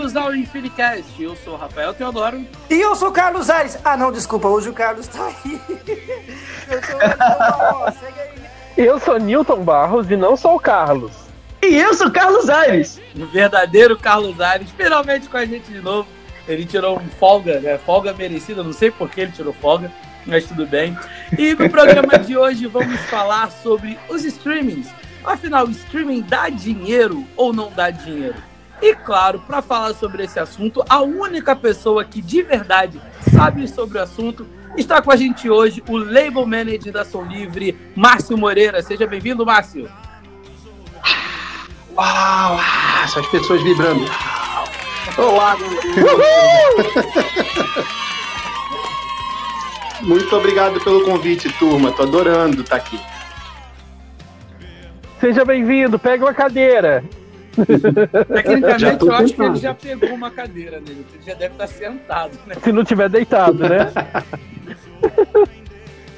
Bem-vindos ao Infinicast. Eu sou o Rafael Teodoro. E eu sou o Carlos Aires. Ah, não, desculpa, hoje o Carlos tá aí. Eu sou o segue aí. Eu sou Newton Barros e não sou o Carlos. E eu sou o Carlos Aires. O verdadeiro Carlos Aires, finalmente com a gente de novo. Ele tirou um folga, né? Folga merecida, não sei por que ele tirou folga, mas tudo bem. E no programa de hoje vamos falar sobre os streamings. Afinal, o streaming dá dinheiro ou não dá dinheiro? E claro, para falar sobre esse assunto, a única pessoa que de verdade sabe sobre o assunto está com a gente hoje, o label manager da Som Livre, Márcio Moreira. Seja bem-vindo, Márcio. Uau, essas pessoas vibrando. Olá, Muito obrigado pelo convite, turma. Tô adorando estar aqui. Seja bem-vindo, pega uma cadeira. Tecnicamente, eu acho que ele já pegou uma cadeira nele. Ele já deve estar sentado, né? Se não tiver deitado, né?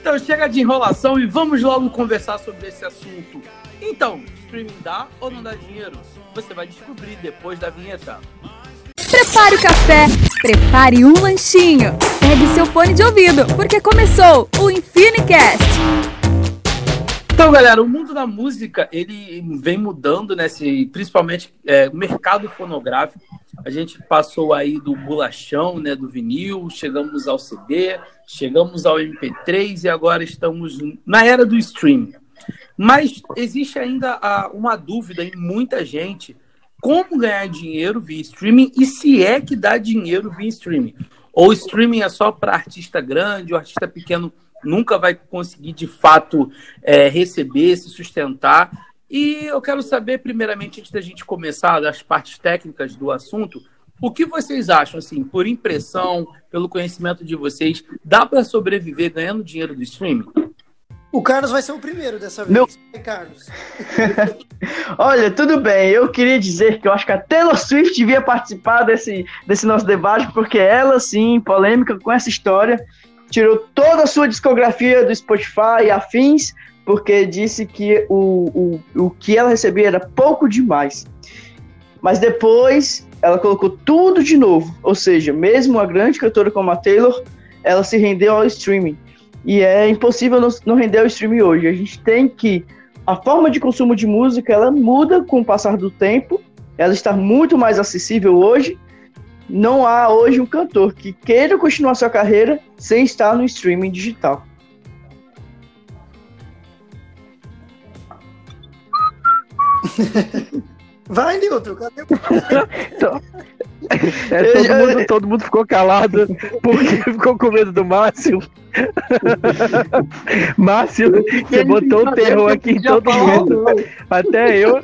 então chega de enrolação e vamos logo conversar sobre esse assunto. Então, streaming dá ou não dá dinheiro? Você vai descobrir depois da vinheta. Prepare o café, prepare um lanchinho, pegue seu fone de ouvido, porque começou o Infinicast. Então, galera, o mundo da música ele vem mudando, né? Se, principalmente é, o mercado fonográfico. A gente passou aí do bolachão, né? Do vinil, chegamos ao CD, chegamos ao MP3 e agora estamos na era do streaming. Mas existe ainda uma dúvida em muita gente como ganhar dinheiro via streaming e se é que dá dinheiro via streaming. Ou streaming é só para artista grande, o artista pequeno nunca vai conseguir de fato é, receber, se sustentar. E eu quero saber, primeiramente, antes da gente começar das partes técnicas do assunto, o que vocês acham, assim, por impressão, pelo conhecimento de vocês, dá para sobreviver ganhando dinheiro do streaming? O Carlos vai ser o primeiro dessa vez. Meu... Carlos. Olha, tudo bem. Eu queria dizer que eu acho que a Taylor Swift devia participar desse, desse nosso debate, porque ela, sim, polêmica com essa história, tirou toda a sua discografia do Spotify e afins, porque disse que o, o, o que ela recebia era pouco demais. Mas depois ela colocou tudo de novo. Ou seja, mesmo uma grande cantora como a Taylor, ela se rendeu ao streaming. E é impossível não, não render ao streaming hoje. A gente tem que. A forma de consumo de música ela muda com o passar do tempo. Ela está muito mais acessível hoje não há hoje um cantor que queira continuar sua carreira sem estar no streaming digital. Vai, Nilton, cadê o. então, é, todo, mundo, todo mundo ficou calado porque ficou com medo do Márcio. Márcio, você botou o terror aqui em todo mundo. Até eu,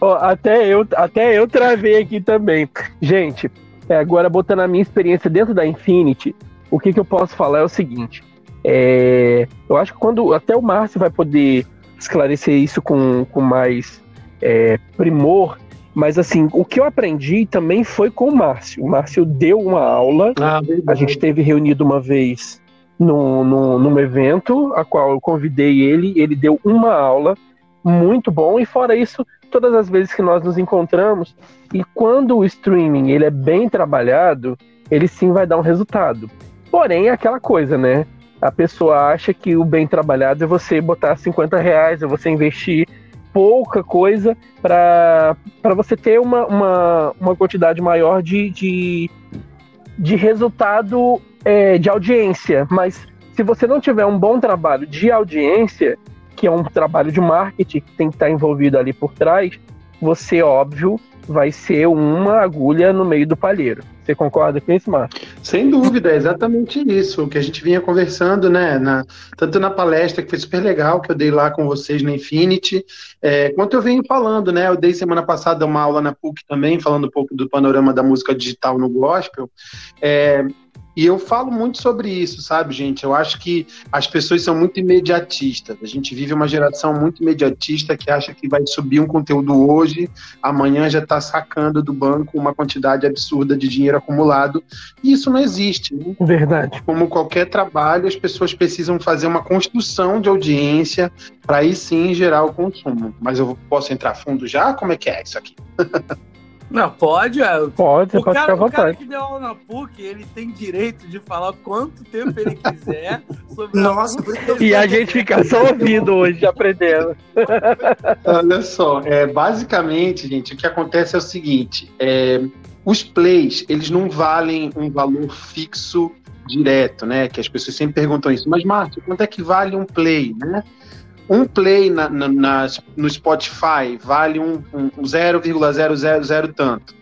ó, até eu, até eu travei aqui também. Gente, é, agora, botando a minha experiência dentro da Infinity, o que, que eu posso falar é o seguinte. É, eu acho que quando até o Márcio vai poder esclarecer isso com, com mais é, primor, mas assim, o que eu aprendi também foi com o Márcio. O Márcio deu uma aula, ah, a gente teve reunido uma vez num, num, num evento, a qual eu convidei ele, ele deu uma aula muito bom, e fora isso, todas as vezes que nós nos encontramos, e quando o streaming ele é bem trabalhado, ele sim vai dar um resultado. Porém, é aquela coisa, né? A pessoa acha que o bem trabalhado é você botar 50 reais, é você investir pouca coisa para você ter uma, uma, uma quantidade maior de, de, de resultado é, de audiência. Mas se você não tiver um bom trabalho de audiência, que é um trabalho de marketing que tem que estar envolvido ali por trás, você, óbvio, vai ser uma agulha no meio do palheiro. Você concorda com isso, Marcos? Sem dúvida, é exatamente isso. O que a gente vinha conversando, né? Na, tanto na palestra, que foi super legal, que eu dei lá com vocês na Infinity, é, quanto eu venho falando, né? Eu dei semana passada uma aula na PUC também, falando um pouco do panorama da música digital no gospel. É, e eu falo muito sobre isso, sabe, gente? Eu acho que as pessoas são muito imediatistas. A gente vive uma geração muito imediatista que acha que vai subir um conteúdo hoje, amanhã já está sacando do banco uma quantidade absurda de dinheiro acumulado. E isso não existe. Né? Verdade. Como qualquer trabalho, as pessoas precisam fazer uma construção de audiência para aí sim gerar o consumo. Mas eu posso entrar fundo já? Como é que é isso aqui? Não, pode, é. Pode, o pode cara, ficar à o cara vontade. que deu aula na PUC, ele tem direito de falar quanto tempo ele quiser sobre a Nossa, eu E a gente fica só ouvindo hoje, aprendendo. Olha só, é, basicamente, gente, o que acontece é o seguinte: é, os plays, eles não valem um valor fixo direto, né? Que as pessoas sempre perguntam isso. Mas, Márcio, quanto é que vale um play, né? Um play na, na- nas- no Spotify vale um, um 0,000 tanto.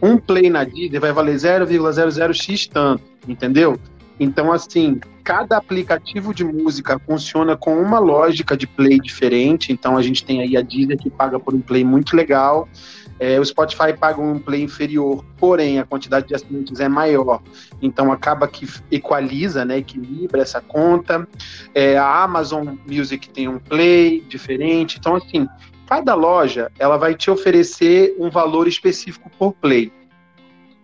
Um play na Deezer vai valer 0,00x tanto, entendeu? Então, assim, cada aplicativo de música funciona com uma lógica de play diferente. Então, a gente tem aí a Deezer que paga por um play muito legal. É, o Spotify paga um play inferior, porém a quantidade de assinantes é maior. Então, acaba que equaliza, né, equilibra essa conta. É, a Amazon Music tem um play diferente. Então, assim, cada loja ela vai te oferecer um valor específico por play.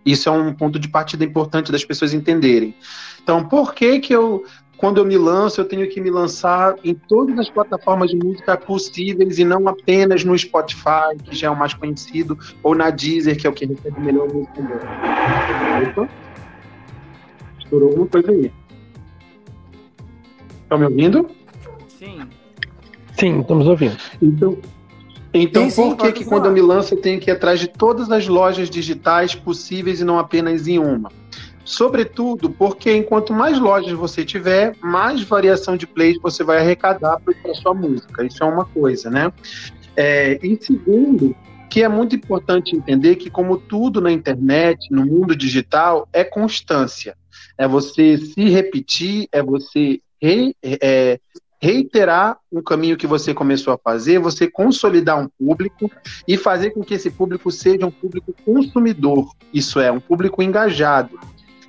Isso é um ponto de partida importante das pessoas entenderem. Então, por que que eu, quando eu me lanço, eu tenho que me lançar em todas as plataformas de música possíveis e não apenas no Spotify, que já é o mais conhecido, ou na Deezer, que é o que recebe melhor música? Opa. Estourou alguma coisa aí. Estão me ouvindo? Sim. Sim, estamos ouvindo. Então, então Sim, sim, por que, que falar. quando eu me lanço eu tenho que ir atrás de todas as lojas digitais possíveis e não apenas em uma? Sobretudo porque enquanto mais lojas você tiver, mais variação de plays você vai arrecadar para sua música. Isso é uma coisa, né? É, e segundo, que é muito importante entender que, como tudo na internet, no mundo digital, é constância. É você se repetir, é você re- é, reiterar um caminho que você começou a fazer, você consolidar um público e fazer com que esse público seja um público consumidor, isso é, um público engajado.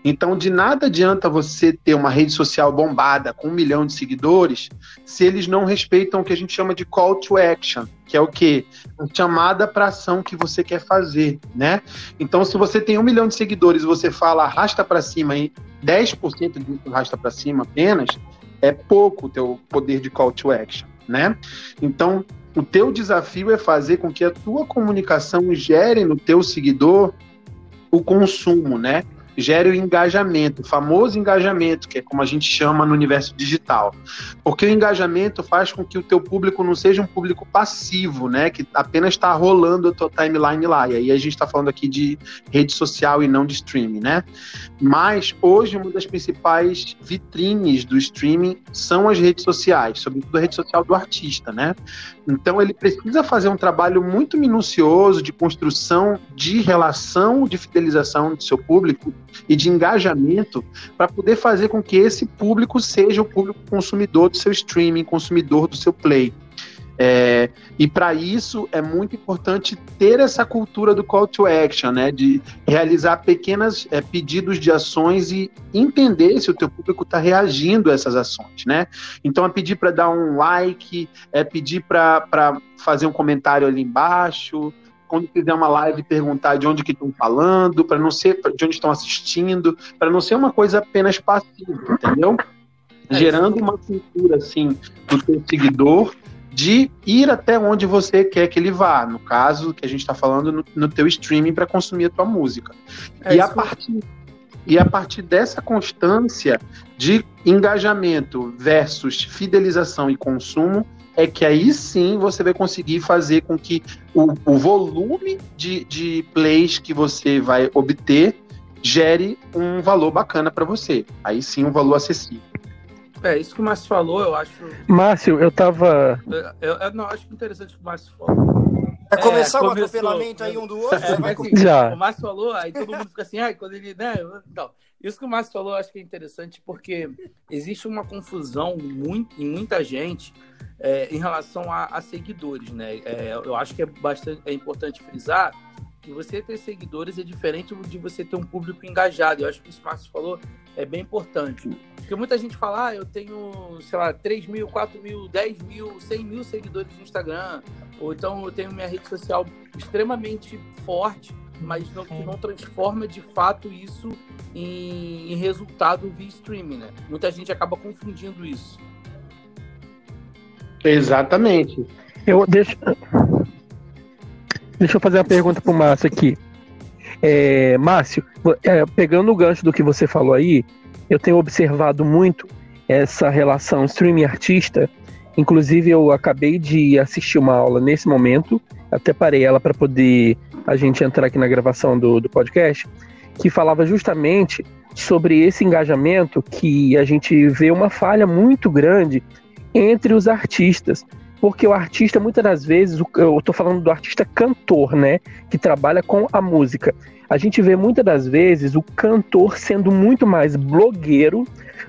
Então, de nada adianta você ter uma rede social bombada com um milhão de seguidores se eles não respeitam o que a gente chama de call to action, que é o quê? A chamada para ação que você quer fazer, né? Então, se você tem um milhão de seguidores e você fala arrasta para cima e 10% disso arrasta para cima apenas, é pouco o teu poder de call to action, né? Então, o teu desafio é fazer com que a tua comunicação gere no teu seguidor o consumo, né? Gere o engajamento, o famoso engajamento, que é como a gente chama no universo digital. Porque o engajamento faz com que o teu público não seja um público passivo, né? Que apenas está rolando a tua timeline lá. E aí a gente está falando aqui de rede social e não de streaming, né? Mas hoje uma das principais vitrines do streaming são as redes sociais, sobretudo a rede social do artista, né? Então ele precisa fazer um trabalho muito minucioso de construção de relação, de fidelização do seu público e de engajamento para poder fazer com que esse público seja o público consumidor do seu streaming, consumidor do seu play. É, e para isso é muito importante ter essa cultura do call to action, né? De realizar pequenos é, pedidos de ações e entender se o teu público está reagindo a essas ações, né? Então é pedir para dar um like, é pedir para fazer um comentário ali embaixo, quando fizer uma live perguntar de onde que estão falando, para não ser de onde estão assistindo, para não ser uma coisa apenas passiva, entendeu? É, Gerando uma cultura assim do teu seguidor de ir até onde você quer que ele vá. No caso, que a gente está falando no, no teu streaming para consumir a tua música. É e, a partir, e a partir dessa constância de engajamento versus fidelização e consumo, é que aí sim você vai conseguir fazer com que o, o volume de, de plays que você vai obter gere um valor bacana para você. Aí sim um valor acessível. É, isso que o Márcio falou, eu acho. Márcio, eu tava. Eu, eu não acho interessante o que o Márcio falou. Vai começar o começou. atropelamento aí um do outro? É, vai mas assim, Já. o Márcio falou, aí todo mundo fica assim, ai, quando ele. Né? Então, isso que o Márcio falou, eu acho que é interessante, porque existe uma confusão muito, em muita gente é, em relação a, a seguidores, né? É, eu acho que é bastante é importante frisar que você ter seguidores é diferente de você ter um público engajado. Eu acho que isso que o Márcio falou é bem importante. Porque muita gente fala, ah, eu tenho, sei lá, 3 mil, 4 mil, 10 mil, 100 mil seguidores no Instagram. Ou então eu tenho minha rede social extremamente forte, mas não, que não transforma de fato isso em, em resultado via streaming, né? Muita gente acaba confundindo isso. Exatamente. Eu, deixa, deixa eu fazer uma pergunta pro Márcio aqui. É, Márcio, é, pegando o gancho do que você falou aí, eu tenho observado muito essa relação streaming-artista. Inclusive, eu acabei de assistir uma aula nesse momento, até parei ela para poder a gente entrar aqui na gravação do, do podcast, que falava justamente sobre esse engajamento que a gente vê uma falha muito grande entre os artistas. Porque o artista, muitas das vezes, eu estou falando do artista cantor, né? Que trabalha com a música. A gente vê muitas das vezes o cantor sendo muito mais blogueiro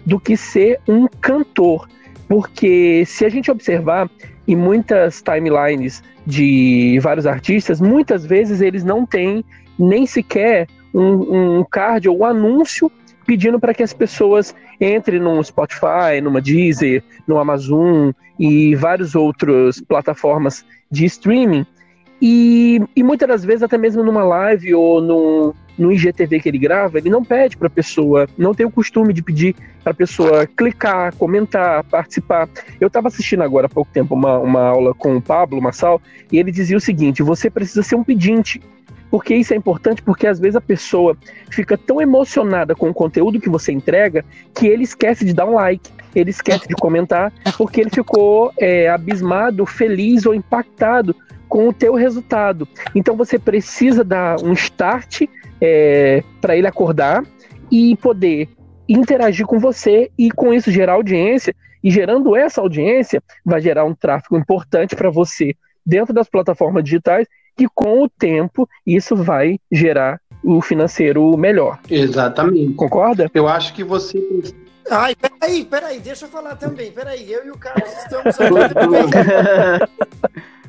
do que ser um cantor. Porque se a gente observar em muitas timelines de vários artistas, muitas vezes eles não têm nem sequer um, um card ou um anúncio pedindo para que as pessoas entrem no Spotify, numa Deezer, no Amazon e várias outras plataformas de streaming. E, e muitas das vezes, até mesmo numa live ou no, no IGTV que ele grava, ele não pede para a pessoa, não tem o costume de pedir para a pessoa clicar, comentar, participar. Eu estava assistindo agora há pouco tempo uma, uma aula com o Pablo Massal e ele dizia o seguinte: você precisa ser um pedinte. Porque isso é importante, porque às vezes a pessoa fica tão emocionada com o conteúdo que você entrega que ele esquece de dar um like, ele esquece de comentar, porque ele ficou é, abismado, feliz ou impactado com o teu resultado. Então você precisa dar um start é, para ele acordar e poder interagir com você e com isso gerar audiência. E gerando essa audiência, vai gerar um tráfego importante para você dentro das plataformas digitais que com o tempo isso vai gerar o financeiro melhor. Exatamente. Concorda? Eu acho que você. Ai, peraí, peraí, deixa eu falar também. Peraí, eu e o Carlos estamos aqui.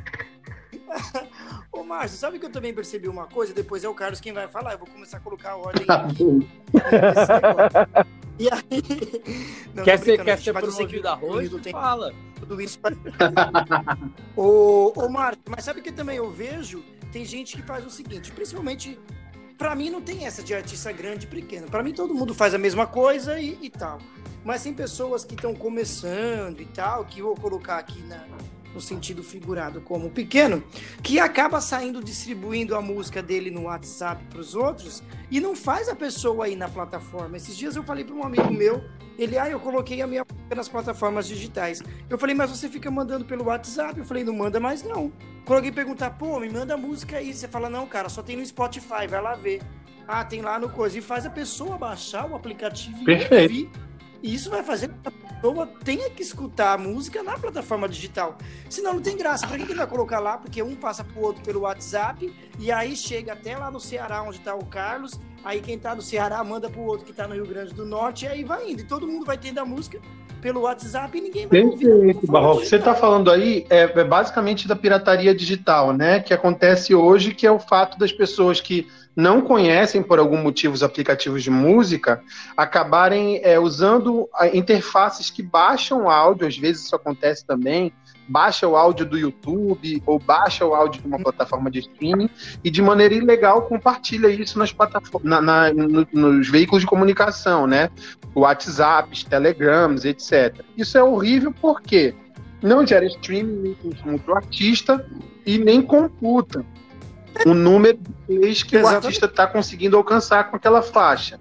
Ô, Márcio, sabe que eu também percebi uma coisa? Depois é o Carlos quem vai falar. Eu vou começar a colocar a ordem Tá aqui. E aí... Não, quer ser, quer ser mas que promovido arroz? Tem Fala. tudo isso. ô, ô, Márcio, mas sabe que também eu vejo? Tem gente que faz o seguinte, principalmente... Pra mim não tem essa de artista grande e pequeno. Pra mim todo mundo faz a mesma coisa e, e tal. Mas tem pessoas que estão começando e tal, que eu vou colocar aqui na, no sentido figurado como pequeno, que acaba saindo distribuindo a música dele no WhatsApp para os outros e não faz a pessoa aí na plataforma. Esses dias eu falei para um amigo meu, ele, ah, eu coloquei a minha música nas plataformas digitais. Eu falei, mas você fica mandando pelo WhatsApp? Eu falei, não manda mais não. Quando alguém perguntar, pô, me manda a música aí, você fala, não, cara, só tem no Spotify, vai lá ver. Ah, tem lá no coisa. E faz a pessoa baixar o aplicativo e Perfeito. ouvir. E isso vai fazer com que a pessoa tenha que escutar a música na plataforma digital. Senão não tem graça. Pra que ele vai colocar lá? Porque um passa pro outro pelo WhatsApp e aí chega até lá no Ceará, onde tá o Carlos. Aí quem tá no Ceará manda pro outro que tá no Rio Grande do Norte e aí vai indo. E todo mundo vai tendo a música pelo WhatsApp e ninguém vai ouvir. Perfeito, plataforma Barroco. Você está digital. falando aí é, é basicamente da pirataria digital, né? Que acontece hoje, que é o fato das pessoas que não conhecem por algum motivo os aplicativos de música acabarem é, usando interfaces que baixam o áudio, às vezes isso acontece também, baixa o áudio do YouTube ou baixa o áudio de uma plataforma de streaming e de maneira ilegal compartilha isso nas plataformas, na- na- no- nos veículos de comunicação, né? WhatsApps, Telegrams, etc. Isso é horrível porque não gera streaming nem para o artista e nem computa o número de plays que o artista está conseguindo alcançar com aquela faixa.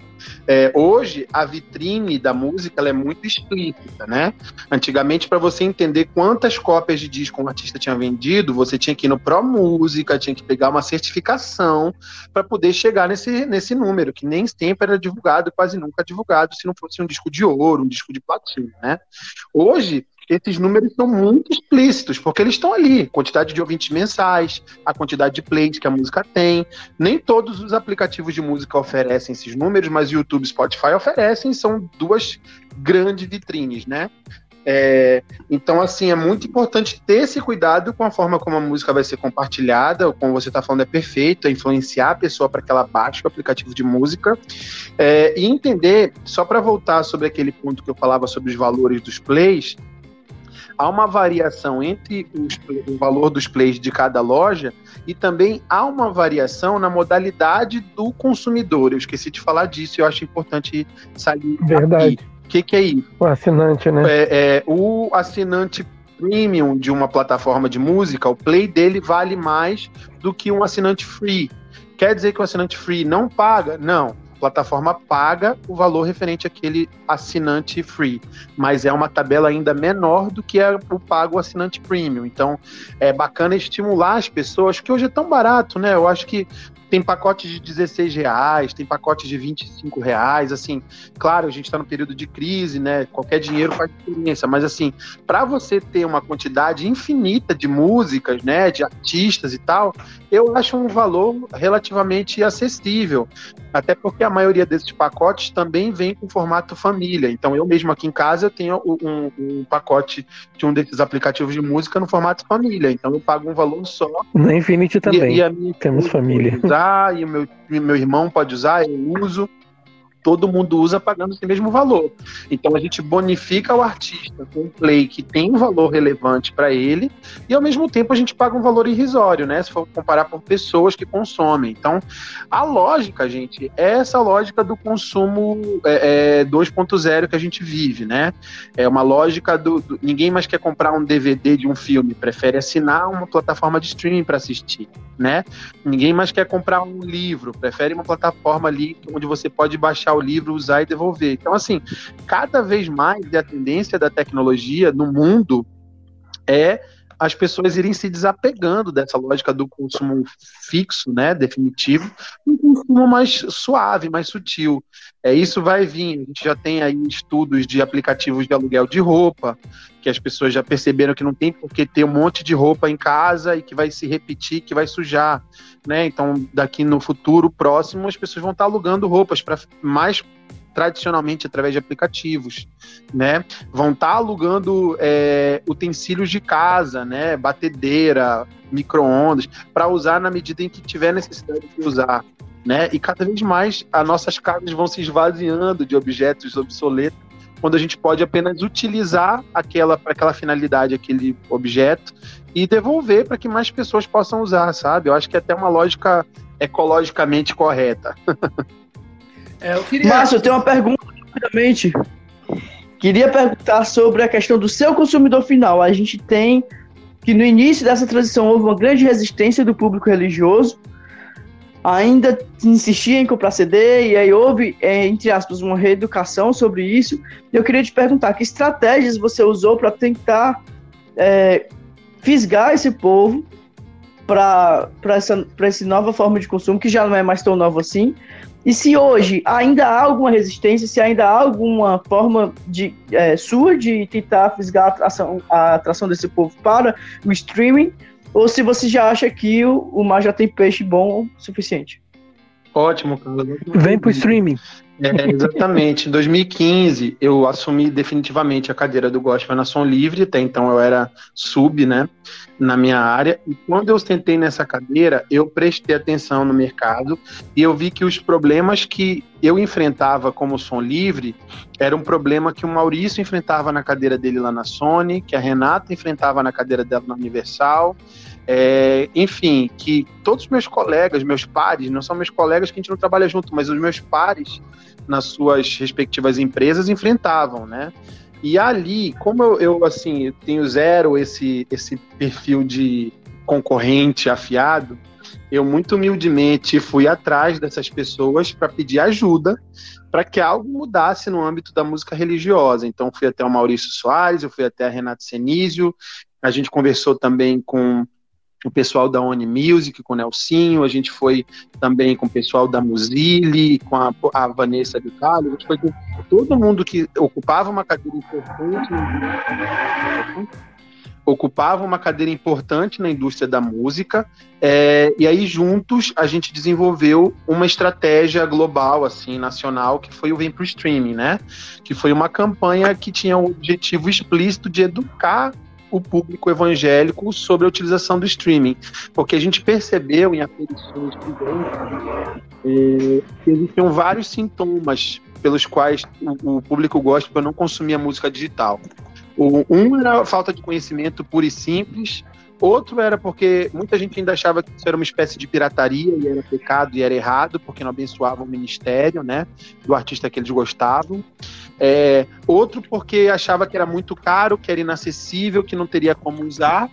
É, hoje, a vitrine da música é muito explícita, né? Antigamente, para você entender quantas cópias de disco um artista tinha vendido, você tinha que ir no Pro Música, tinha que pegar uma certificação para poder chegar nesse, nesse número, que nem sempre era divulgado, quase nunca divulgado, se não fosse um disco de ouro, um disco de platina, né? Hoje, esses números são muito explícitos, porque eles estão ali, quantidade de ouvintes mensais, a quantidade de plays que a música tem. Nem todos os aplicativos de música oferecem esses números, mas YouTube e Spotify oferecem, são duas grandes vitrines, né? É, então, assim, é muito importante ter esse cuidado com a forma como a música vai ser compartilhada, como você está falando, é perfeito, é influenciar a pessoa para que ela baixe o aplicativo de música. É, e entender, só para voltar sobre aquele ponto que eu falava sobre os valores dos plays, há uma variação entre os- o valor dos plays de cada loja e também há uma variação na modalidade do consumidor. Eu esqueci de falar disso e eu acho importante salientar Verdade. aqui. O que, que é isso? O assinante, né? É, é, o assinante premium de uma plataforma de música, o play dele vale mais do que um assinante free. Quer dizer que o assinante free não paga? Não. Plataforma paga o valor referente àquele assinante free, mas é uma tabela ainda menor do que é o pago assinante premium. Então, é bacana estimular as pessoas, que hoje é tão barato, né? Eu acho que tem pacotes de 16 reais, tem pacotes de 25 reais, assim, claro, a gente está no período de crise, né? Qualquer dinheiro faz diferença, mas assim, para você ter uma quantidade infinita de músicas, né, de artistas e tal, eu acho um valor relativamente acessível. Até porque a maioria desses pacotes também vem com formato família. Então, eu mesmo aqui em casa eu tenho um, um pacote de um desses aplicativos de música no formato família. Então, eu pago um valor só. Na Infinity também. E, e temos família. Usar, e o meu, meu irmão pode usar, eu uso todo mundo usa pagando esse mesmo valor. Então a gente bonifica o artista com um play que tem um valor relevante para ele e ao mesmo tempo a gente paga um valor irrisório, né? Se for comparar por pessoas que consomem. Então a lógica, gente, é essa lógica do consumo é, é 2.0 que a gente vive, né? É uma lógica do, do, ninguém mais quer comprar um DVD de um filme, prefere assinar uma plataforma de streaming para assistir, né? Ninguém mais quer comprar um livro, prefere uma plataforma ali onde você pode baixar o livro, usar e devolver. Então, assim, cada vez mais a tendência da tecnologia no mundo é as pessoas irem se desapegando dessa lógica do consumo fixo, né, definitivo, um consumo mais suave, mais sutil. É isso vai vir. A gente já tem aí estudos de aplicativos de aluguel de roupa, que as pessoas já perceberam que não tem por que ter um monte de roupa em casa e que vai se repetir, que vai sujar, né? Então, daqui no futuro próximo, as pessoas vão estar alugando roupas para mais tradicionalmente através de aplicativos, né? Vão estar tá alugando é, utensílios de casa, né? Batedeira, micro-ondas, para usar na medida em que tiver necessidade de usar, né? E cada vez mais as nossas casas vão se esvaziando de objetos obsoletos, quando a gente pode apenas utilizar aquela para aquela finalidade, aquele objeto e devolver para que mais pessoas possam usar, sabe? Eu acho que é até uma lógica ecologicamente correta. É, eu queria... Márcio, eu tenho uma pergunta rapidamente. Queria perguntar sobre a questão do seu consumidor final. A gente tem que no início dessa transição houve uma grande resistência do público religioso, ainda insistia em comprar CD, e aí houve, é, entre aspas, uma reeducação sobre isso. Eu queria te perguntar, que estratégias você usou para tentar é, fisgar esse povo para essa, essa nova forma de consumo, que já não é mais tão nova assim, e se hoje ainda há alguma resistência, se ainda há alguma forma de, é, sua de tentar fisgar a atração, a atração desse povo para o streaming, ou se você já acha que o, o mar já tem peixe bom o suficiente. Ótimo, Carlos. Vem pro streaming. É, exatamente. Em 2015, eu assumi definitivamente a cadeira do gospel na Som Livre, até então eu era sub, né, na minha área. E quando eu sentei nessa cadeira, eu prestei atenção no mercado e eu vi que os problemas que eu enfrentava como Som Livre era um problema que o Maurício enfrentava na cadeira dele lá na Sony, que a Renata enfrentava na cadeira dela na Universal. É, enfim, que todos os meus colegas, meus pares, não são meus colegas que a gente não trabalha junto, mas os meus pares nas suas respectivas empresas enfrentavam, né? E ali, como eu, eu assim, tenho zero esse, esse perfil de concorrente afiado, eu muito humildemente fui atrás dessas pessoas para pedir ajuda para que algo mudasse no âmbito da música religiosa. Então fui até o Maurício Soares, eu fui até a Renato Senísio, a gente conversou também com o pessoal da Oni Music, com o Nelsinho, a gente foi também com o pessoal da Muzili, com a, a Vanessa de Carlos, a gente foi com todo mundo que ocupava uma cadeira importante ocupava uma cadeira importante na indústria da música, é, e aí juntos a gente desenvolveu uma estratégia global, assim, nacional, que foi o Vem Pro Streaming, né? Que foi uma campanha que tinha o objetivo explícito de educar o público evangélico sobre a utilização do streaming, porque a gente percebeu em aferições é, que existiam vários sintomas pelos quais o, o público gospel não consumia música digital. O, um era a falta de conhecimento puro e simples, Outro era porque muita gente ainda achava que isso era uma espécie de pirataria e era pecado e era errado, porque não abençoava o ministério, né, do artista que eles gostavam. É, outro porque achava que era muito caro, que era inacessível, que não teria como usar.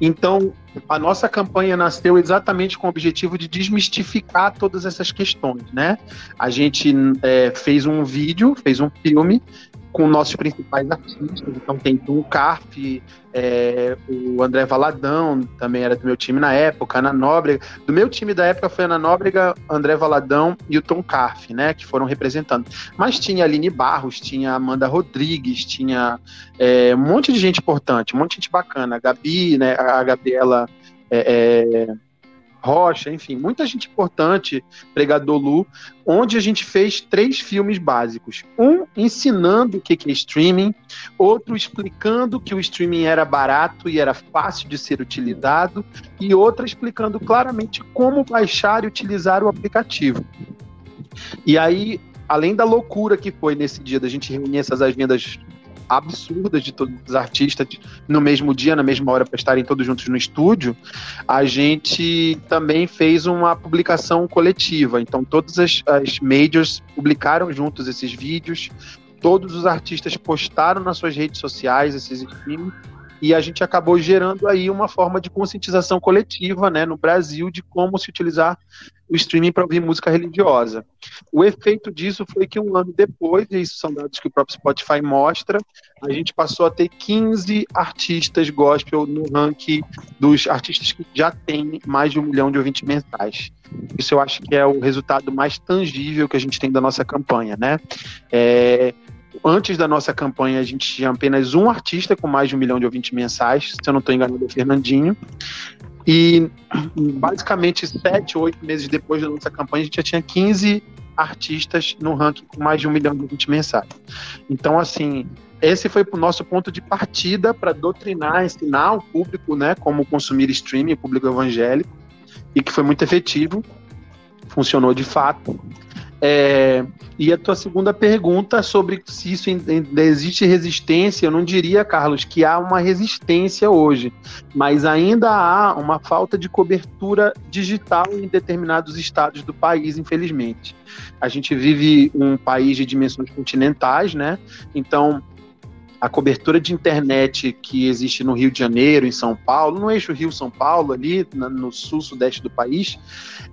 Então, a nossa campanha nasceu exatamente com o objetivo de desmistificar todas essas questões, né? A gente é, fez um vídeo, fez um filme com nossos principais artistas. Então tem o Carf, é, o André Valadão, também era do meu time na época, Ana Nóbrega. Do meu time da época foi Ana Nóbrega, André Valadão e o Tom Carf, né? Que foram representando. Mas tinha Aline Barros, tinha Amanda Rodrigues, tinha é, um monte de gente importante, um monte de gente bacana. A Gabi, né? A Gabriela. É, é Rocha, enfim, muita gente importante, Pregador Lu, onde a gente fez três filmes básicos. Um ensinando o que é streaming, outro explicando que o streaming era barato e era fácil de ser utilizado, e outra explicando claramente como baixar e utilizar o aplicativo. E aí, além da loucura que foi nesse dia da gente reunir essas agendas absurdas de todos os artistas no mesmo dia, na mesma hora, para estarem todos juntos no estúdio, a gente também fez uma publicação coletiva. Então, todas as, as majors publicaram juntos esses vídeos, todos os artistas postaram nas suas redes sociais esses streams e a gente acabou gerando aí uma forma de conscientização coletiva né, no Brasil de como se utilizar o streaming para ouvir música religiosa. O efeito disso foi que um ano depois, e isso são dados que o próprio Spotify mostra, a gente passou a ter 15 artistas gospel no ranking dos artistas que já têm mais de um milhão de ouvintes mensais. Isso eu acho que é o resultado mais tangível que a gente tem da nossa campanha, né? É, antes da nossa campanha, a gente tinha apenas um artista com mais de um milhão de ouvintes mensais, se eu não estou enganado, é o Fernandinho. E basicamente sete, oito meses depois da nossa campanha, a gente já tinha 15 artistas no ranking com mais de um milhão de ouvintes mensais. Então, assim, esse foi o nosso ponto de partida para doutrinar, ensinar o público, né, como consumir streaming, o público evangélico, e que foi muito efetivo, funcionou de fato. É, e a tua segunda pergunta sobre se isso existe resistência, eu não diria, Carlos, que há uma resistência hoje, mas ainda há uma falta de cobertura digital em determinados estados do país, infelizmente. A gente vive um país de dimensões continentais, né? Então, a cobertura de internet que existe no Rio de Janeiro, em São Paulo, no eixo Rio-São Paulo, ali no sul-sudeste do país,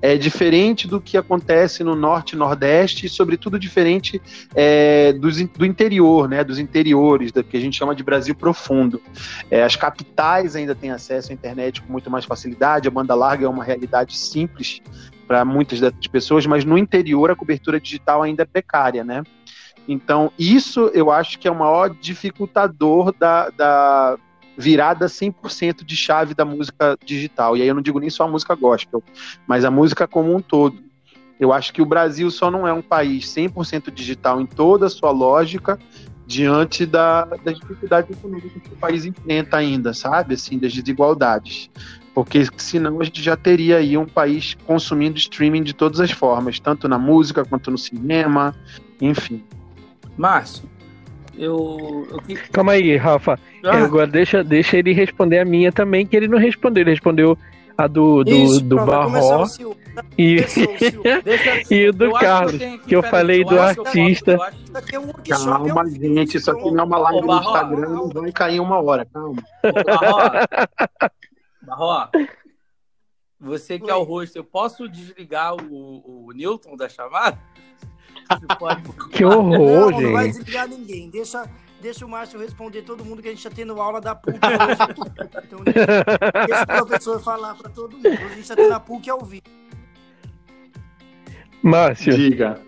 é diferente do que acontece no norte e nordeste, e sobretudo diferente é, dos, do interior, né, dos interiores, da, que a gente chama de Brasil profundo. É, as capitais ainda têm acesso à internet com muito mais facilidade, a banda larga é uma realidade simples para muitas dessas pessoas, mas no interior a cobertura digital ainda é precária, né? Então, isso eu acho que é o maior dificultador da, da virada 100% de chave da música digital. E aí eu não digo nem só a música gospel, mas a música como um todo. Eu acho que o Brasil só não é um país 100% digital em toda a sua lógica diante da, das dificuldades econômicas que o país enfrenta ainda, sabe? Assim, das desigualdades. Porque senão a gente já teria aí um país consumindo streaming de todas as formas, tanto na música quanto no cinema, enfim. Márcio, eu, eu... Calma aí, Rafa. Ah. Agora deixa, deixa ele responder a minha também, que ele não respondeu. Ele respondeu a do, do, Isso, do Barró e, e o do Carlos, que, que eu falei do artista. calma, gente, isso aqui não é uma live no Instagram, não vai cair uma hora, calma. Barró, você que é o rosto, eu posso desligar o, o Newton da chamada? que horror, não, gente. Não vai desligar ninguém. Deixa, deixa o Márcio responder todo mundo que a gente está tendo aula da PUC hoje. Então deixa, deixa o professor falar para todo mundo. a gente está tendo a PUC ao vivo. Márcio. Diga.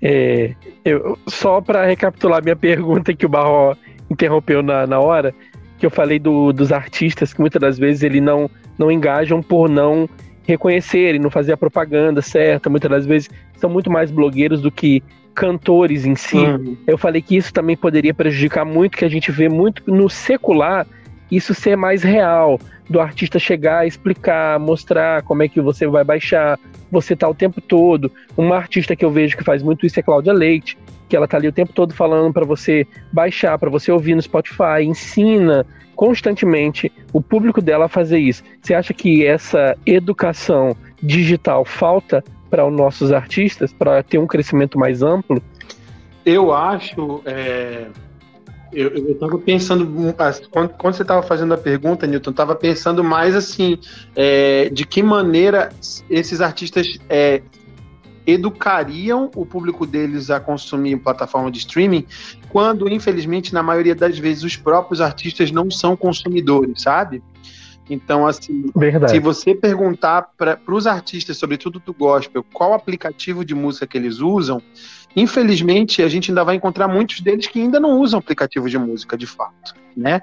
É, eu, só para recapitular minha pergunta que o Barro interrompeu na, na hora, que eu falei do, dos artistas que muitas das vezes ele não, não engajam por não reconhecerem, não fazer a propaganda certa, muitas das vezes são muito mais blogueiros do que cantores em si. Uhum. Eu falei que isso também poderia prejudicar muito, que a gente vê muito no secular isso ser mais real, do artista chegar, explicar, mostrar como é que você vai baixar, você tá o tempo todo. Uma artista que eu vejo que faz muito isso é Cláudia Leite, que ela tá ali o tempo todo falando para você baixar, para você ouvir no Spotify, ensina constantemente o público dela fazer isso. Você acha que essa educação digital falta para os nossos artistas para ter um crescimento mais amplo? Eu acho, é, Eu, eu tava pensando, quando, quando você estava fazendo a pergunta, Newton, eu tava pensando mais assim, é, de que maneira esses artistas é, educariam o público deles a consumir plataforma de streaming, quando, infelizmente, na maioria das vezes, os próprios artistas não são consumidores, sabe? Então, assim, Verdade. se você perguntar para os artistas, sobretudo do gospel, qual aplicativo de música que eles usam, infelizmente a gente ainda vai encontrar muitos deles que ainda não usam aplicativo de música de fato, né?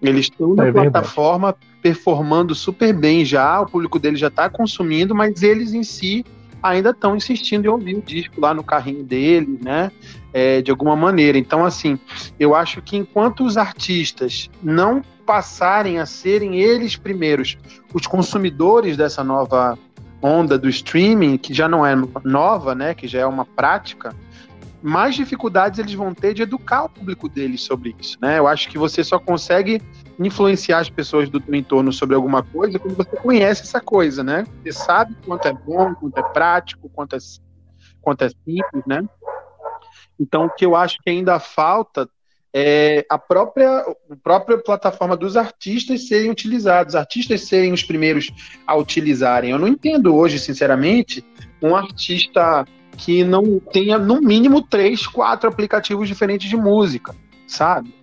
Eles estão na é plataforma performando super bem já, o público deles já está consumindo, mas eles em si ainda estão insistindo em ouvir o disco lá no carrinho dele, né? É, de alguma maneira. Então, assim, eu acho que enquanto os artistas não passarem a serem eles primeiros os consumidores dessa nova onda do streaming, que já não é nova, né? Que já é uma prática, mais dificuldades eles vão ter de educar o público deles sobre isso, né? Eu acho que você só consegue influenciar as pessoas do teu entorno sobre alguma coisa quando você conhece essa coisa, né? Você sabe quanto é bom, quanto é prático, quanto é, quanto é simples, né? Então, o que eu acho que ainda falta é a própria, a própria plataforma dos artistas serem utilizados, artistas serem os primeiros a utilizarem. Eu não entendo hoje, sinceramente, um artista que não tenha no mínimo três, quatro aplicativos diferentes de música, sabe?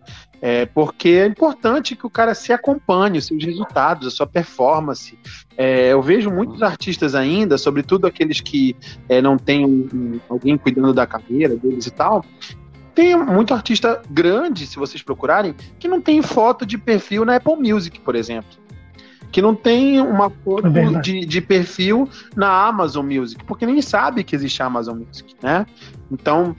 É, porque é importante que o cara se acompanhe, os seus resultados, a sua performance. É, eu vejo muitos artistas ainda, sobretudo aqueles que é, não têm um, alguém cuidando da carreira deles e tal. Tem muito artista grande, se vocês procurarem, que não tem foto de perfil na Apple Music, por exemplo que não tem uma foto é de, de, perfil na Amazon Music, porque nem sabe que existe a Amazon Music, né? Então,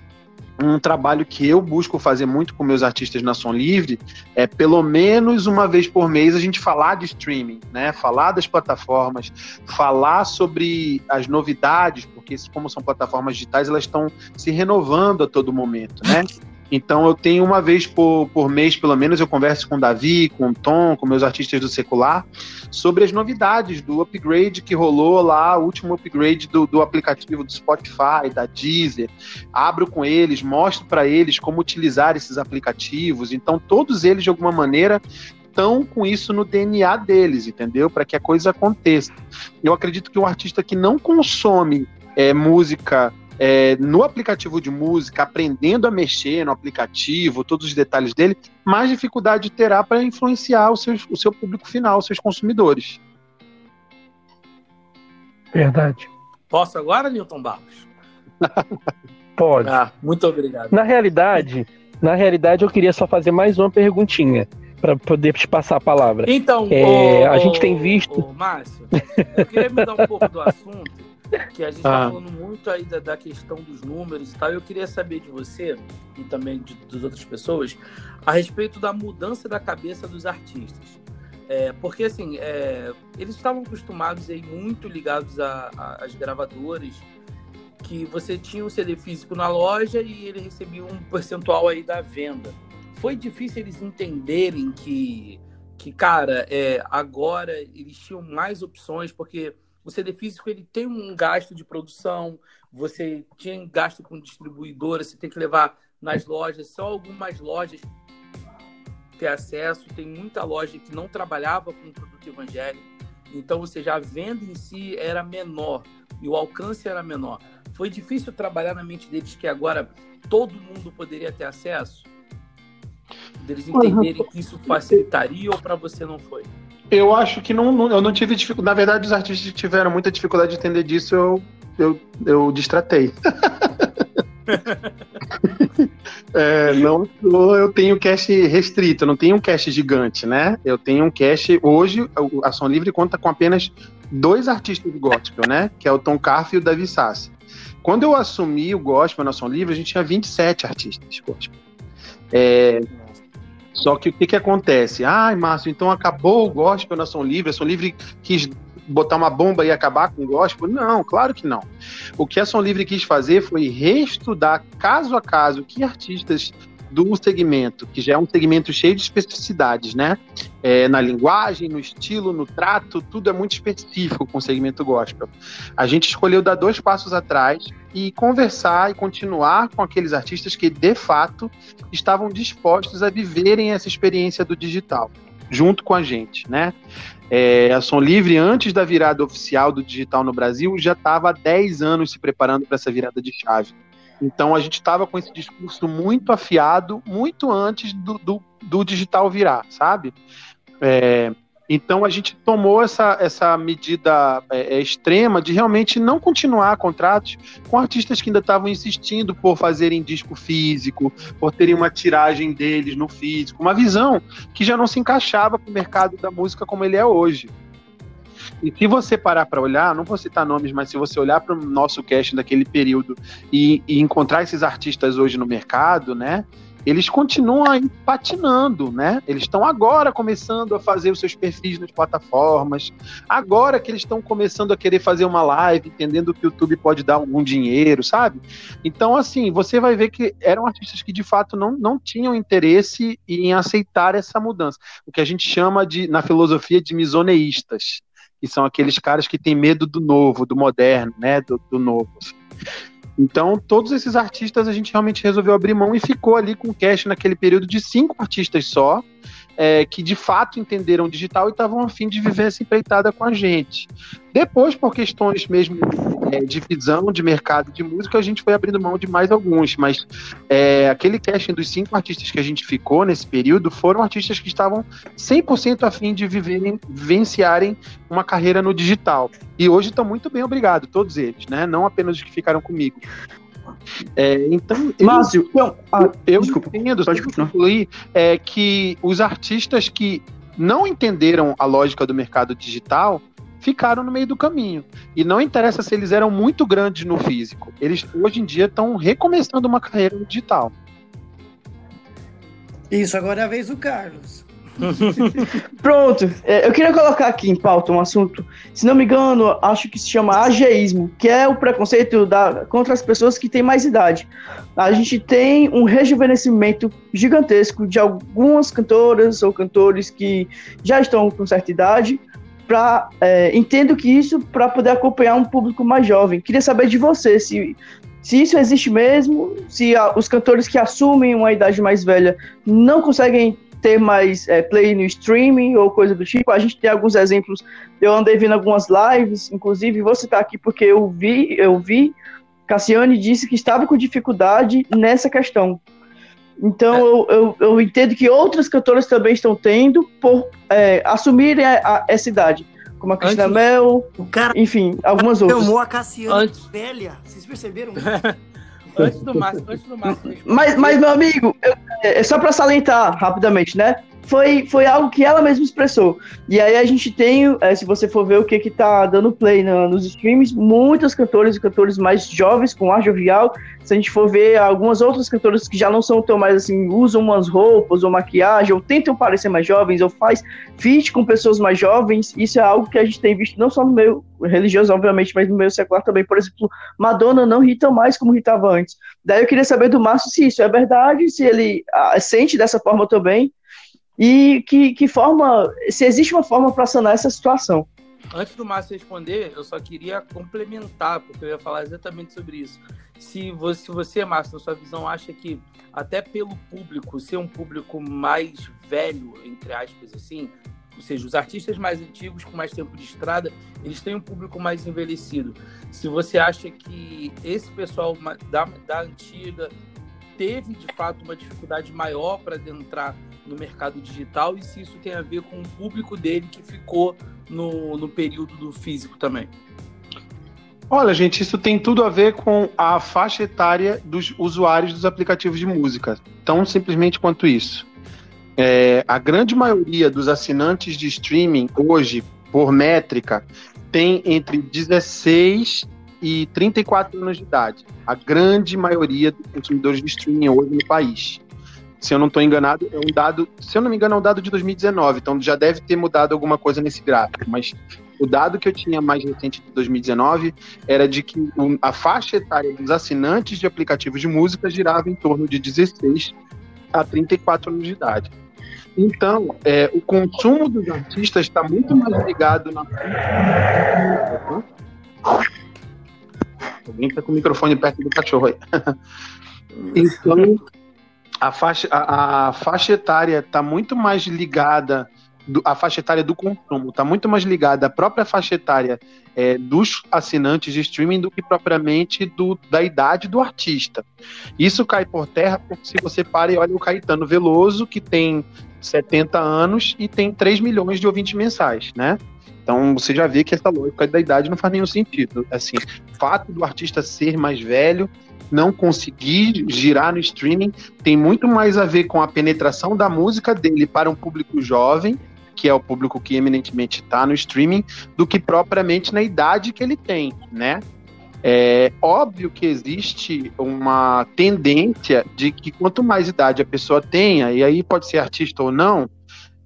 um trabalho que eu busco fazer muito com meus artistas na Som Livre é pelo menos uma vez por mês a gente falar de streaming, né? Falar das plataformas, falar sobre as novidades, porque como são plataformas digitais, elas estão se renovando a todo momento, né? Então eu tenho uma vez por, por mês, pelo menos, eu converso com o Davi, com o Tom, com meus artistas do secular, sobre as novidades do upgrade que rolou lá, o último upgrade do, do aplicativo do Spotify, da Deezer. Abro com eles, mostro para eles como utilizar esses aplicativos. Então, todos eles, de alguma maneira, estão com isso no DNA deles, entendeu? Para que a coisa aconteça. Eu acredito que um artista que não consome é, música é, no aplicativo de música, aprendendo a mexer no aplicativo, todos os detalhes dele, mais dificuldade terá para influenciar o seu, o seu público final, os seus consumidores. Verdade. Posso agora, Newton Barros? Pode. Ah, muito obrigado. Na realidade, na realidade, eu queria só fazer mais uma perguntinha para poder te passar a palavra. Então, é, a gente tem visto. Ô, Márcio, eu queria mudar um pouco do assunto que a gente está ah. falando muito aí da, da, questão dos números e tal. Eu queria saber de você e também de, das outras pessoas a respeito da mudança da cabeça dos artistas. É, porque assim, é, eles estavam acostumados aí muito ligados às gravadoras, que você tinha um CD físico na loja e ele recebia um percentual aí da venda. Foi difícil eles entenderem que, que cara, é, agora eles tinham mais opções, porque o CD físico ele tem um gasto de produção, você tinha gasto com distribuidora, você tem que levar nas lojas, só algumas lojas ter acesso, tem muita loja que não trabalhava com produto evangélico, então, ou seja, a venda em si era menor e o alcance era menor. Foi difícil trabalhar na mente deles que agora todo mundo poderia ter acesso? Deles entenderem que isso facilitaria ou para você não foi? Eu acho que não, não, eu não tive dificuldade. Na verdade, os artistas tiveram muita dificuldade de entender disso, eu, eu, eu distratei. é, não, eu tenho cache restrito, não tenho um cache gigante, né? Eu tenho um cache. Hoje, a Ação Livre conta com apenas dois artistas de gospel, né? Que é o Tom Carf e o Davi Sassi. Quando eu assumi o gospel na Ação Livre, a gente tinha 27 artistas gospel. É, só que o que, que acontece? Ai, Márcio, então acabou o gospel na Ação Livre, a Ação Livre quis botar uma bomba e acabar com o gospel? Não, claro que não. O que a Ação Livre quis fazer foi reestudar caso a caso que artistas do segmento, que já é um segmento cheio de especificidades, né? É, na linguagem, no estilo, no trato, tudo é muito específico com o segmento gospel. A gente escolheu dar dois passos atrás e conversar e continuar com aqueles artistas que, de fato, estavam dispostos a viverem essa experiência do digital, junto com a gente, né? É, a Som Livre, antes da virada oficial do digital no Brasil, já estava há 10 anos se preparando para essa virada de chave. Então a gente estava com esse discurso muito afiado, muito antes do, do, do digital virar, sabe? É, então a gente tomou essa, essa medida é, é, extrema de realmente não continuar contratos com artistas que ainda estavam insistindo por fazerem disco físico, por terem uma tiragem deles no físico, uma visão que já não se encaixava para o mercado da música como ele é hoje. E se você parar para olhar, não vou citar nomes, mas se você olhar para o nosso casting daquele período e, e, encontrar esses artistas hoje no mercado, né? Eles continuam aí patinando, né? Eles estão agora começando a fazer os seus perfis nas plataformas, agora que eles estão começando a querer fazer uma live, entendendo que o YouTube pode dar algum dinheiro, sabe? Então, assim, você vai ver que eram artistas que de fato não, não tinham interesse em aceitar essa mudança. O que a gente chama de, na filosofia, de misoneístas que são aqueles caras que têm medo do novo, do moderno, né, do, do novo. Então, todos esses artistas a gente realmente resolveu abrir mão e ficou ali com o cash naquele período de cinco artistas só, é, que de fato entenderam digital e estavam a fim de viver essa empreitada com a gente. Depois, por questões mesmo é, de visão de mercado de música, a gente foi abrindo mão de mais alguns, mas é, aquele casting dos cinco artistas que a gente ficou nesse período foram artistas que estavam 100% a fim de viverem, vivenciarem uma carreira no digital. E hoje estão muito bem, obrigado, todos eles, né? Não apenas os que ficaram comigo. É, então, Márcio, eu, ah, eu desculpa, entendo, pode concluir, é que os artistas que não entenderam a lógica do mercado digital ficaram no meio do caminho. E não interessa se eles eram muito grandes no físico. Eles hoje em dia estão recomeçando uma carreira no digital. Isso, agora é a vez do Carlos. Pronto, é, eu queria colocar aqui em pauta um assunto, se não me engano, acho que se chama ageísmo, que é o preconceito da, contra as pessoas que têm mais idade. A gente tem um rejuvenescimento gigantesco de algumas cantoras ou cantores que já estão com certa idade, pra, é, entendo que isso para poder acompanhar um público mais jovem. Queria saber de você se se isso existe mesmo, se a, os cantores que assumem uma idade mais velha não conseguem ter mais é, play no streaming ou coisa do tipo. A gente tem alguns exemplos. Eu andei vendo algumas lives, inclusive vou citar aqui porque eu vi, eu vi. Cassiane disse que estava com dificuldade nessa questão. Então é. eu, eu, eu, entendo que outras cantoras também estão tendo por é, assumirem a, a, essa idade. Como a Cristina Mel, enfim, algumas outras. Tomou a Cassiane Antes... velha. Vocês perceberam? Antes do Márcio, antes do Márcio. Mas, mas, meu amigo, eu, é só para salientar rapidamente, né? Foi, foi algo que ela mesma expressou. E aí a gente tem, é, se você for ver o que que tá dando play no, nos streams, muitos cantores e cantores mais jovens, com ar jovial. Se a gente for ver algumas outras cantoras que já não são tão mais assim, usam umas roupas ou maquiagem, ou tentam parecer mais jovens, ou faz feat com pessoas mais jovens, isso é algo que a gente tem visto não só no meio religioso, obviamente, mas no meio secular também. Por exemplo, Madonna não irrita mais como irritava antes. Daí eu queria saber do Márcio se isso é verdade, se ele ah, sente dessa forma também, e que, que forma, se existe uma forma para sanar essa situação. Antes do Márcio responder, eu só queria complementar, porque eu ia falar exatamente sobre isso. Se você, se você Márcio, na sua visão, acha que até pelo público, ser um público mais velho, entre aspas, assim, ou seja, os artistas mais antigos, com mais tempo de estrada, eles têm um público mais envelhecido. Se você acha que esse pessoal da, da antiga teve, de fato, uma dificuldade maior para adentrar no mercado digital e se isso tem a ver com o público dele que ficou no, no período do físico também. Olha, gente, isso tem tudo a ver com a faixa etária dos usuários dos aplicativos de música. Tão simplesmente quanto isso. É, a grande maioria dos assinantes de streaming hoje, por métrica, tem entre 16 e 34 anos de idade. A grande maioria dos consumidores de streaming hoje no país se eu não estou enganado, é um dado, se eu não me engano, é um dado de 2019, então já deve ter mudado alguma coisa nesse gráfico, mas o dado que eu tinha mais recente de 2019 era de que a faixa etária dos assinantes de aplicativos de música girava em torno de 16 a 34 anos de idade. Então, é, o consumo dos artistas está muito mais ligado na. Alguém está com o microfone perto do cachorro aí. então, a faixa, a, a faixa etária está muito mais ligada do, a faixa etária do consumo está muito mais ligada à própria faixa etária é, dos assinantes de streaming do que propriamente do, da idade do artista. Isso cai por terra porque se você para e olha o Caetano Veloso, que tem 70 anos e tem 3 milhões de ouvintes mensais, né? Então você já vê que essa lógica da idade não faz nenhum sentido. Assim, o fato do artista ser mais velho, não conseguir girar no streaming, tem muito mais a ver com a penetração da música dele para um público jovem que é o público que eminentemente está no streaming, do que propriamente na idade que ele tem, né? É óbvio que existe uma tendência de que quanto mais idade a pessoa tenha, e aí pode ser artista ou não,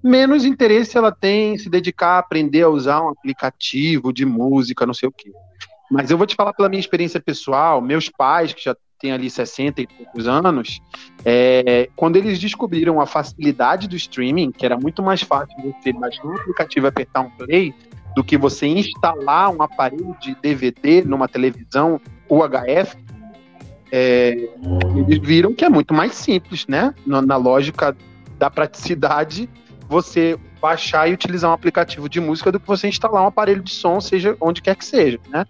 menos interesse ela tem em se dedicar a aprender a usar um aplicativo de música, não sei o quê. Mas eu vou te falar pela minha experiência pessoal, meus pais, que já tem ali 60 e poucos anos, é, quando eles descobriram a facilidade do streaming, que era muito mais fácil você baixar um aplicativo e apertar um play, do que você instalar um aparelho de DVD numa televisão UHF, é, eles viram que é muito mais simples, né? Na, na lógica da praticidade, você baixar e utilizar um aplicativo de música do que você instalar um aparelho de som, seja onde quer que seja, né?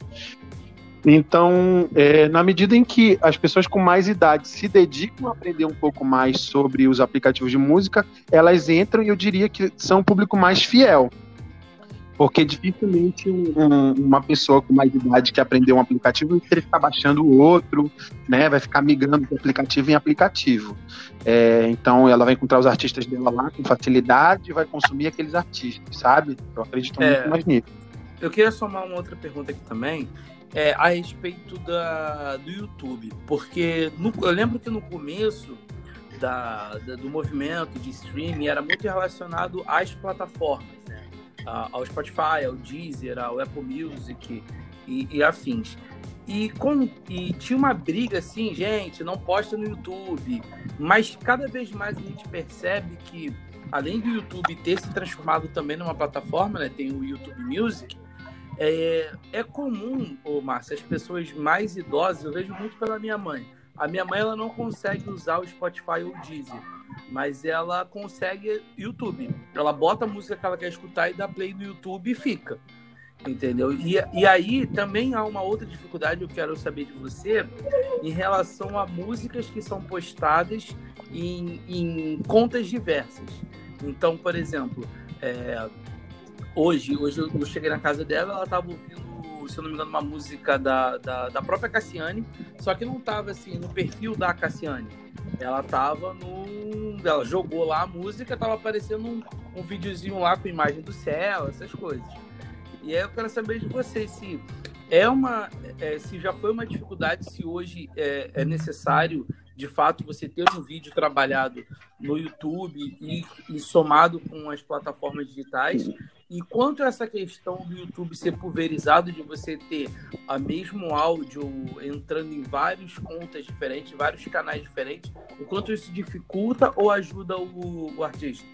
Então, é, na medida em que as pessoas com mais idade se dedicam a aprender um pouco mais sobre os aplicativos de música, elas entram e eu diria que são um público mais fiel. Porque dificilmente um, uma pessoa com mais idade que aprendeu um aplicativo vai querer ficar baixando o outro, né? Vai ficar migrando de aplicativo em aplicativo. É, então ela vai encontrar os artistas dela lá com facilidade e vai consumir aqueles artistas, sabe? Eu acredito é, muito mais nisso. Eu queria somar uma outra pergunta aqui também, é, a respeito da, do YouTube. Porque no, eu lembro que no começo da, da, do movimento de streaming era muito relacionado às plataformas, né? Ao Spotify, ao Deezer, ao Apple Music e, e afins. E, com, e tinha uma briga assim, gente, não posta no YouTube. Mas cada vez mais a gente percebe que, além do YouTube ter se transformado também numa plataforma, né? Tem o YouTube Music, é, é comum, ô, Márcio, as pessoas mais idosas, eu vejo muito pela minha mãe. A minha mãe ela não consegue usar o Spotify ou o Deezer, mas ela consegue YouTube. Ela bota a música que ela quer escutar e dá play no YouTube e fica. Entendeu? E, e aí também há uma outra dificuldade eu quero saber de você em relação a músicas que são postadas em, em contas diversas. Então, por exemplo, é, hoje, hoje eu cheguei na casa dela, ela tava ouvindo, se eu não me engano, uma música da, da, da própria Cassiane, só que não tava assim no perfil da Cassiane. Ela tava no. Ela jogou lá a música, tava aparecendo um, um videozinho lá com imagem do céu, essas coisas. E aí eu quero saber de vocês se é uma. É, se já foi uma dificuldade, se hoje é, é necessário de fato você ter um vídeo trabalhado no YouTube e, e, somado com as plataformas digitais e quanto a essa questão do YouTube ser pulverizado, de você ter a mesmo áudio entrando em várias contas diferentes, vários canais diferentes, o quanto isso dificulta ou ajuda o, o artista?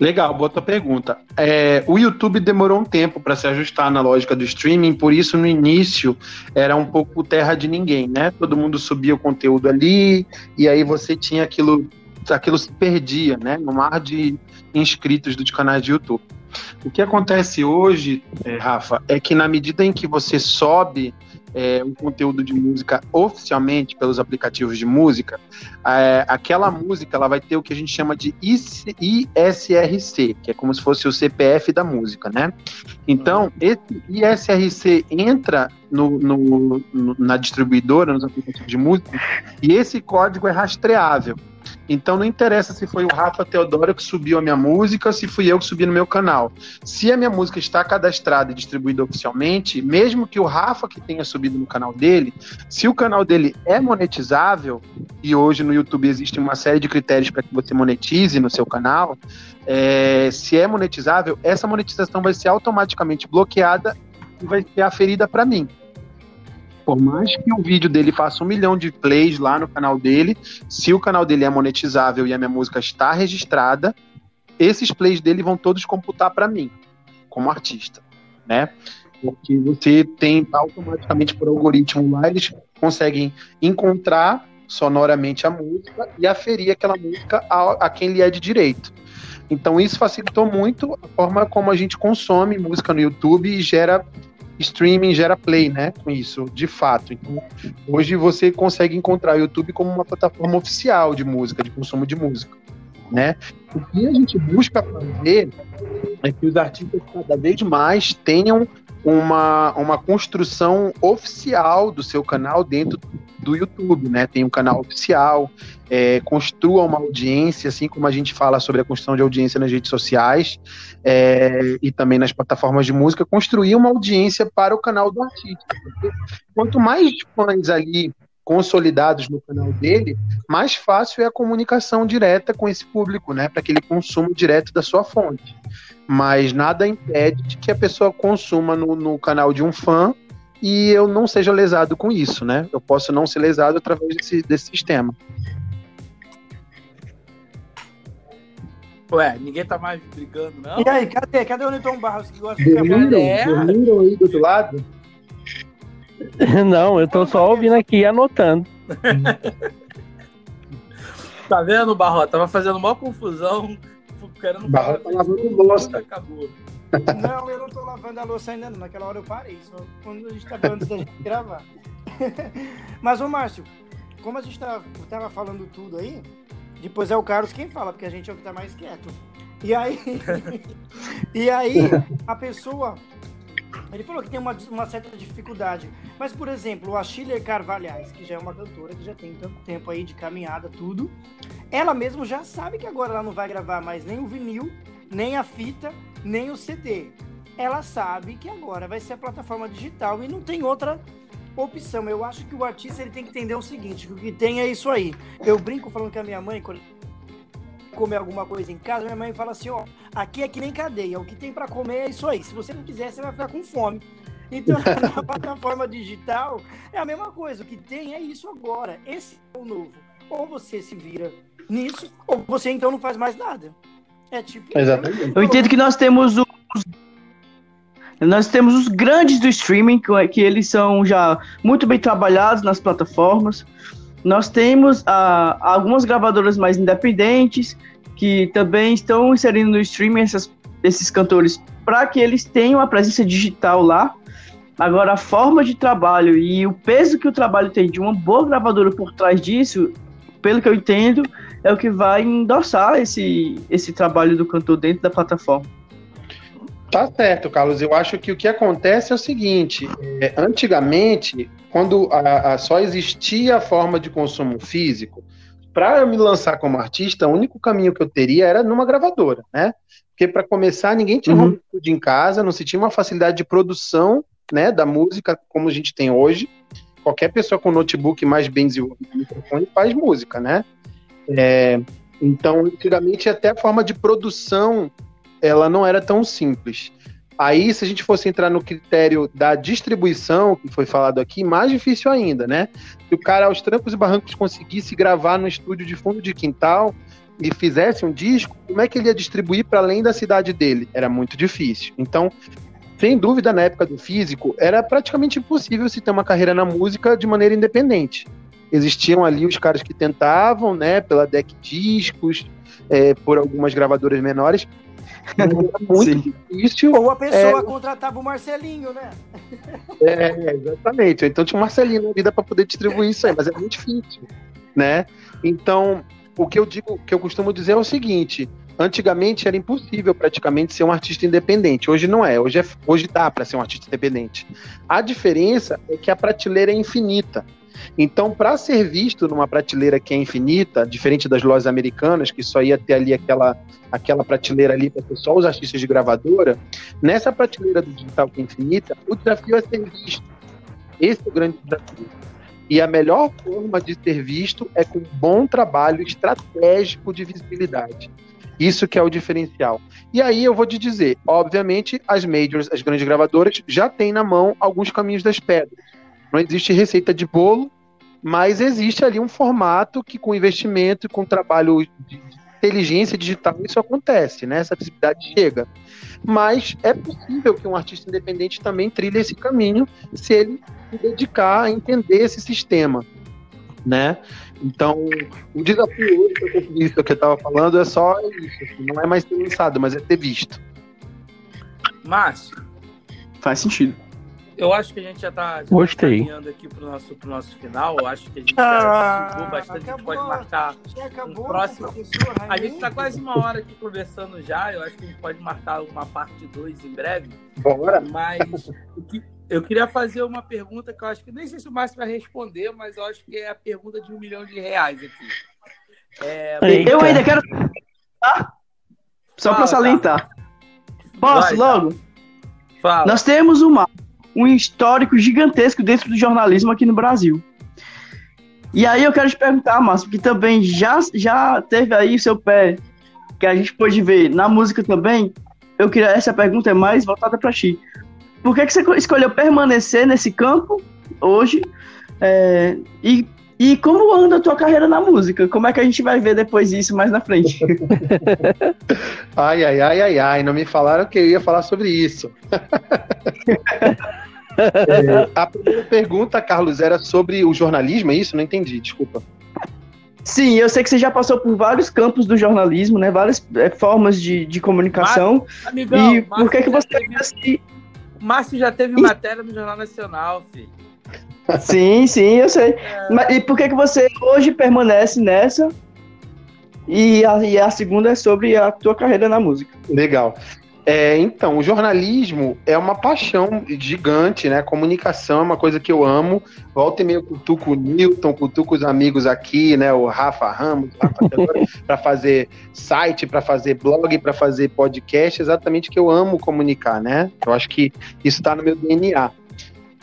Legal, boa tua pergunta. É, o YouTube demorou um tempo para se ajustar na lógica do streaming, por isso no início era um pouco terra de ninguém, né? Todo mundo subia o conteúdo ali e aí você tinha aquilo aquilo se perdia, né, no mar de inscritos dos canais de YouTube. O que acontece hoje, é, Rafa, é que na medida em que você sobe é, um conteúdo de música oficialmente pelos aplicativos de música, é, aquela música ela vai ter o que a gente chama de ISRC, que é como se fosse o CPF da música, né? Então, esse ISRC entra no, no, no, na distribuidora, nos aplicativos de música, e esse código é rastreável. Então não interessa se foi o Rafa Teodoro que subiu a minha música, se fui eu que subi no meu canal. Se a minha música está cadastrada e distribuída oficialmente, mesmo que o Rafa que tenha subido no canal dele, se o canal dele é monetizável, e hoje no YouTube existe uma série de critérios para que você monetize no seu canal, é, se é monetizável, essa monetização vai ser automaticamente bloqueada e vai ser aferida para mim. Por mais que o vídeo dele faça um milhão de plays lá no canal dele, se o canal dele é monetizável e a minha música está registrada, esses plays dele vão todos computar para mim, como artista, né? Porque você tem automaticamente por algoritmo lá, eles conseguem encontrar sonoramente a música e aferir aquela música a, a quem lhe é de direito. Então isso facilitou muito a forma como a gente consome música no YouTube e gera streaming, gera play, né? Com isso, de fato. Então, hoje você consegue encontrar o YouTube como uma plataforma oficial de música, de consumo de música, né? O que a gente busca fazer é que os artistas cada vez mais tenham uma, uma construção oficial do seu canal dentro do YouTube, né? Tem um canal oficial, é, construa uma audiência, assim como a gente fala sobre a construção de audiência nas redes sociais é, e também nas plataformas de música, construir uma audiência para o canal do artista. Quanto mais fãs ali consolidados no canal dele, mais fácil é a comunicação direta com esse público, né? Para que ele consuma direto da sua fonte mas nada impede que a pessoa consuma no, no, canal de um fã e eu não seja lesado com isso, né? Eu posso não ser lesado através desse, desse sistema. Ué, ninguém tá mais brigando, não? E aí, cadê? Cadê o Newton Barros que gosta de ficar Dormiram aí do outro lado? Não, eu tô só ouvindo aqui e anotando. tá vendo, Barro? Tava fazendo uma confusão querendo falar. Tá lavando louça. Acabou. Não, eu não tô lavando a louça ainda não. Naquela hora eu parei. Só quando a gente tá antes da gente gravar. Mas, ô Márcio, como a gente tá, tava falando tudo aí, depois é o Carlos quem fala, porque a gente é o que tá mais quieto. E aí, e aí a pessoa ele falou que tem uma, uma certa dificuldade. Mas, por exemplo, a Schiller Carvalhais, que já é uma cantora que já tem tanto tempo aí de caminhada, tudo, ela mesmo já sabe que agora ela não vai gravar mais nem o vinil, nem a fita, nem o CD. Ela sabe que agora vai ser a plataforma digital e não tem outra opção. Eu acho que o artista ele tem que entender o seguinte, que o que tem é isso aí. Eu brinco falando que a minha mãe, quando comer alguma coisa em casa, minha mãe fala assim, ó, aqui é que nem cadeia, o que tem para comer é isso aí. Se você não quiser, você vai ficar com fome. Então, na plataforma digital é a mesma coisa. O que tem é isso agora. Esse é o novo. Ou você se vira nisso, ou você então não faz mais nada. É tipo. Exatamente. Eu entendo que nós temos os. Nós temos os grandes do streaming, que eles são já muito bem trabalhados nas plataformas. Nós temos ah, algumas gravadoras mais independentes que também estão inserindo no streaming essas, esses cantores para que eles tenham a presença digital lá. Agora, a forma de trabalho e o peso que o trabalho tem de uma boa gravadora por trás disso, pelo que eu entendo, é o que vai endossar esse, esse trabalho do cantor dentro da plataforma. Tá certo, Carlos. Eu acho que o que acontece é o seguinte: é, antigamente, quando a, a, só existia a forma de consumo físico, para eu me lançar como artista, o único caminho que eu teria era numa gravadora, né? Porque para começar, ninguém tinha uhum. um em casa, não se tinha uma facilidade de produção, né, da música como a gente tem hoje. Qualquer pessoa com notebook mais bem desenvolvido microfone faz música, né? É, então, antigamente até a forma de produção ela não era tão simples. Aí, se a gente fosse entrar no critério da distribuição, que foi falado aqui, mais difícil ainda, né? Se o cara, aos trancos e barrancos, conseguisse gravar no estúdio de fundo de quintal e fizesse um disco, como é que ele ia distribuir para além da cidade dele? Era muito difícil. Então, sem dúvida, na época do físico, era praticamente impossível se ter uma carreira na música de maneira independente. Existiam ali os caras que tentavam, né, pela Deck Discos, é, por algumas gravadoras menores, muito Sim. difícil. Ou a pessoa é... contratava o Marcelinho, né? É, exatamente. Então tinha o Marcelinho na vida para poder distribuir isso aí, mas é muito difícil, né? Então, o que eu digo, o que eu costumo dizer é o seguinte: antigamente era impossível praticamente ser um artista independente. Hoje não é. Hoje, é, hoje dá para ser um artista independente. A diferença é que a prateleira é infinita. Então, para ser visto numa prateleira que é infinita, diferente das lojas americanas, que só ia ter ali aquela, aquela prateleira ali para só os artistas de gravadora, nessa prateleira do digital que é infinita, o desafio é ser visto. Esse é o grande desafio. E a melhor forma de ser visto é com um bom trabalho estratégico de visibilidade. Isso que é o diferencial. E aí eu vou te dizer, obviamente, as majors, as grandes gravadoras, já têm na mão alguns caminhos das pedras Não existe receita de bolo, mas existe ali um formato que, com investimento e com trabalho de inteligência digital, isso acontece, né? Essa visibilidade chega. Mas é possível que um artista independente também trilhe esse caminho se ele se dedicar a entender esse sistema, né? Então, o desafio hoje para conseguir isso que eu estava falando é só isso, assim, não é mais ter lançado, mas é ter visto. Márcio. Faz sentido. Eu acho que a gente já está tá caminhando aqui para o nosso, pro nosso final. Eu acho que a gente já estudou bastante. a gente acabou. pode marcar acabou. um próximo. A gente está quase uma hora aqui conversando já. Eu acho que a gente pode marcar uma parte 2 em breve. Bora. Mas o eu queria fazer uma pergunta que eu acho que nem sei se o Márcio vai responder, mas eu acho que é a pergunta de um milhão de reais aqui. É. Eu ainda quero. Tá? Só pra salientar. Posso Vai, logo? fala. Nós temos uma, um histórico gigantesco dentro do jornalismo aqui no Brasil. E aí eu quero te perguntar, Márcio, que também já, já teve aí seu pé, que a gente pôde ver na música também. Eu queria, essa pergunta é mais voltada para ti. Por que, que você escolheu permanecer nesse campo hoje? É, e, e como anda a tua carreira na música? Como é que a gente vai ver depois isso mais na frente? Ai, ai, ai, ai, ai, não me falaram que eu ia falar sobre isso. É, a primeira pergunta, Carlos, era sobre o jornalismo, é isso? Não entendi, desculpa. Sim, eu sei que você já passou por vários campos do jornalismo, né? Várias é, formas de, de comunicação. Amigão, e por que, que Márcio você teve- se... Márcio já teve matéria no Jornal Nacional, filho. Sim, sim, eu sei. Mas, e por que, que você hoje permanece nessa? E a, e a segunda é sobre a tua carreira na música. Legal. É, então, o jornalismo é uma paixão gigante, né? Comunicação é uma coisa que eu amo. Volta e meio cutuco o Newton, cutuco os amigos aqui, né? O Rafa Ramos, para fazer site, para fazer blog, para fazer podcast, exatamente que eu amo comunicar, né? Eu acho que isso está no meu DNA.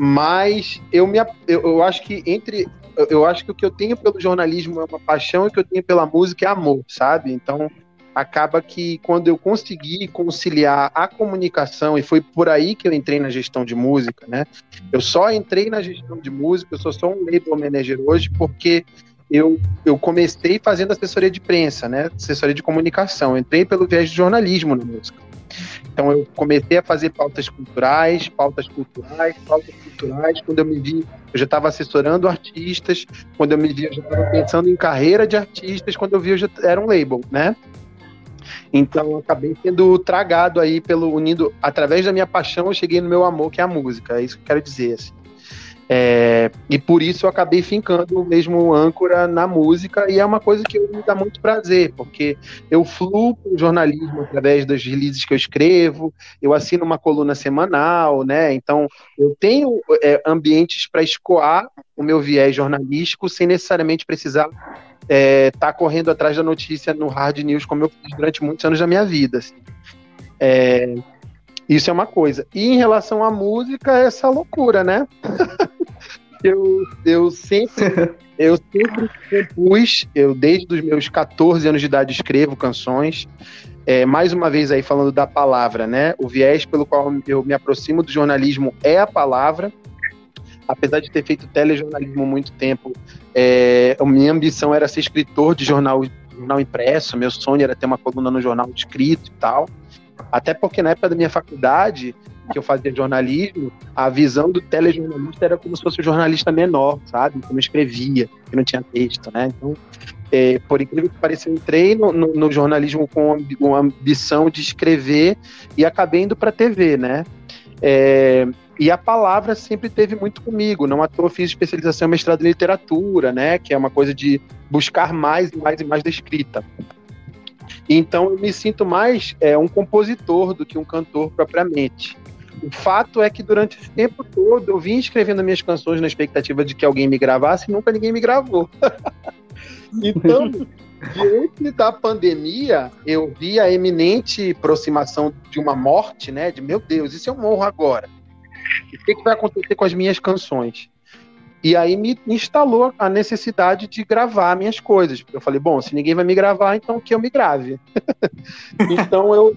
Mas eu me eu, eu acho que entre eu- eu acho que o que eu tenho pelo jornalismo é uma paixão e o que eu tenho pela música é amor, sabe? Então, acaba que quando eu consegui conciliar a comunicação, e foi por aí que eu entrei na gestão de música, né? Eu só entrei na gestão de música, eu sou só um label manager hoje, porque eu, eu comecei fazendo assessoria de prensa, né? Assessoria de comunicação. Entrei pelo viés de jornalismo na música. Então eu comecei a fazer pautas culturais, pautas culturais, pautas culturais. Quando eu me vi, eu já estava assessorando artistas. Quando eu me vi, eu já estava pensando em carreira de artistas. Quando eu vi, eu já era um label, né? Então eu acabei sendo tragado aí pelo unindo através da minha paixão, eu cheguei no meu amor que é a música. É isso que eu quero dizer. Assim. É, e por isso eu acabei fincando mesmo âncora na música e é uma coisa que me dá muito prazer, porque eu fluo o jornalismo através das releases que eu escrevo, eu assino uma coluna semanal, né? Então eu tenho é, ambientes para escoar o meu viés jornalístico sem necessariamente precisar estar é, tá correndo atrás da notícia no hard news como eu fiz durante muitos anos da minha vida. Assim. É, isso é uma coisa. E em relação à música, essa loucura, né? eu, eu sempre eu sempre compus, eu desde os meus 14 anos de idade escrevo canções. É, mais uma vez aí falando da palavra, né? O viés pelo qual eu me aproximo do jornalismo é a palavra. Apesar de ter feito telejornalismo muito tempo, é, a minha ambição era ser escritor de jornal, jornal impresso. Meu sonho era ter uma coluna no jornal escrito e tal. Até porque na época da minha faculdade, que eu fazia jornalismo, a visão do telejornalista era como se fosse um jornalista menor, sabe? Que não escrevia, que não tinha texto, né? Então, é, por incrível que pareça, eu entrei no, no, no jornalismo com uma ambição de escrever e acabei indo para TV, né? É, e a palavra sempre teve muito comigo. Não à toa fiz especialização em mestrado em literatura, né? Que é uma coisa de buscar mais e mais e mais da escrita. Então eu me sinto mais é, um compositor do que um cantor propriamente. O fato é que durante esse tempo todo eu vim escrevendo minhas canções na expectativa de que alguém me gravasse e nunca ninguém me gravou. então, diante da pandemia, eu vi a eminente aproximação de uma morte, né? De meu Deus, e se eu morro agora? O que, que vai acontecer com as minhas canções? E aí me instalou a necessidade de gravar minhas coisas. Eu falei, bom, se ninguém vai me gravar, então que eu me grave. então eu,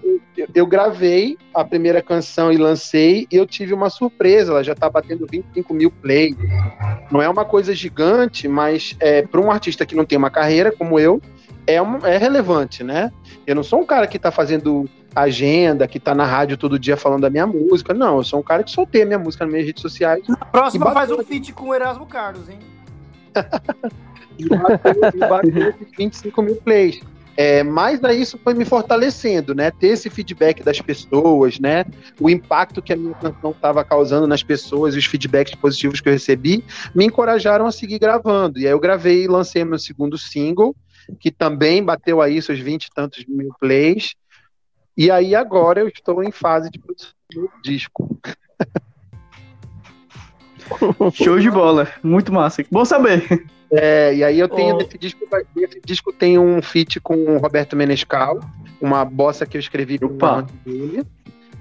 eu, gravei a primeira canção e lancei, e eu tive uma surpresa, ela já está batendo 25 mil plays. Não é uma coisa gigante, mas é, para um artista que não tem uma carreira como eu, é, um, é relevante, né? Eu não sou um cara que está fazendo agenda, que tá na rádio todo dia falando da minha música. Não, eu sou um cara que soltei a minha música nas minhas redes sociais. Na próxima faz um feat com o Erasmo Carlos, hein? e bateu, e bateu 25 mil plays. É, mas aí isso foi me fortalecendo, né? Ter esse feedback das pessoas, né? O impacto que a minha canção estava causando nas pessoas, os feedbacks positivos que eu recebi, me encorajaram a seguir gravando. E aí eu gravei e lancei meu segundo single, que também bateu aí seus 20 e tantos mil plays. E aí agora eu estou em fase de produção do disco. Show de bola, muito massa. Bom saber. É, e aí eu tenho oh. esse disco, esse disco tem um feat com o Roberto Menescal, uma bossa que eu escrevi Opa. dele.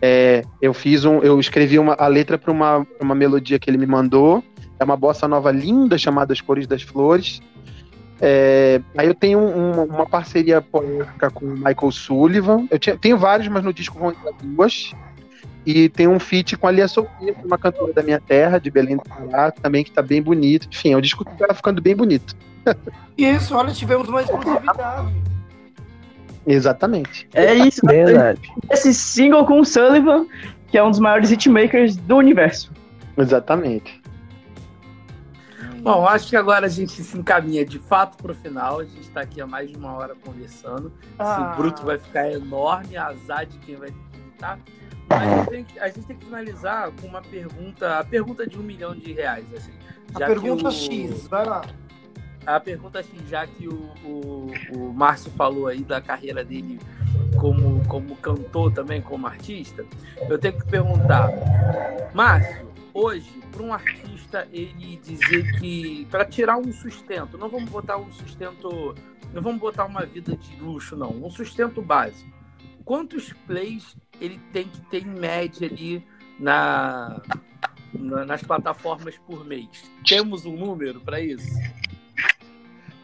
É, eu fiz um, eu escrevi uma, a letra para uma, uma melodia que ele me mandou. É uma bossa nova linda chamada As Cores das Flores. É, aí eu tenho um, uma parceria polêmica com o Michael Sullivan. Eu tinha, tenho vários, mas no disco vão entrar duas. E tem um feat com a Lia Sofia, uma cantora da minha terra, de Belém do Pará, também que tá bem bonito. Enfim, é um disco que tá ficando bem bonito. Isso, olha, tivemos uma exclusividade. Exatamente. É isso, verdade. Esse single com o Sullivan, que é um dos maiores hitmakers do universo. Exatamente. Bom, acho que agora a gente se encaminha de fato para o final. A gente está aqui há mais de uma hora conversando. Ah. Esse bruto vai ficar enorme, azar de quem vai editar. Mas a, a gente tem que finalizar com uma pergunta, a pergunta de um milhão de reais. Assim, a pergunta o, X, vai lá. A pergunta X, já que o, o, o Márcio falou aí da carreira dele como, como cantor também, como artista, eu tenho que perguntar, Márcio, hoje, para um artista ele dizer que para tirar um sustento, não vamos botar um sustento, não vamos botar uma vida de luxo não, um sustento básico. Quantos plays ele tem que ter em média ali na, na nas plataformas por mês? Temos um número para isso?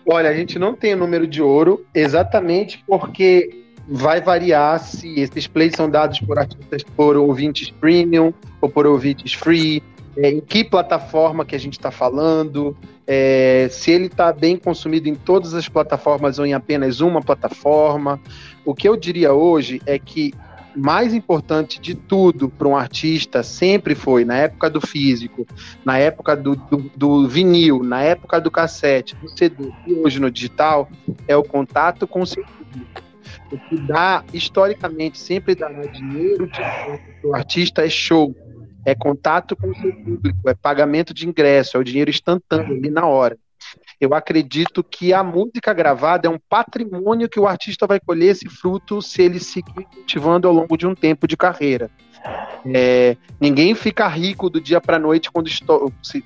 Olha, a gente não tem o número de ouro exatamente porque vai variar se esses plays são dados por artistas por ouvintes premium ou por ouvintes free, é, em que plataforma que a gente está falando, é, se ele está bem consumido em todas as plataformas ou em apenas uma plataforma. O que eu diria hoje é que mais importante de tudo para um artista sempre foi, na época do físico, na época do, do, do, vinil, na época do cassete, do CD e hoje no digital, é o contato com o seu. O que dá, historicamente, sempre dará dinheiro para o artista é show é contato com o seu público, é pagamento de ingresso, é o dinheiro instantâneo ali na hora. Eu acredito que a música gravada é um patrimônio que o artista vai colher esse fruto se ele seguir cultivando ao longo de um tempo de carreira. É, ninguém fica rico do dia para noite quando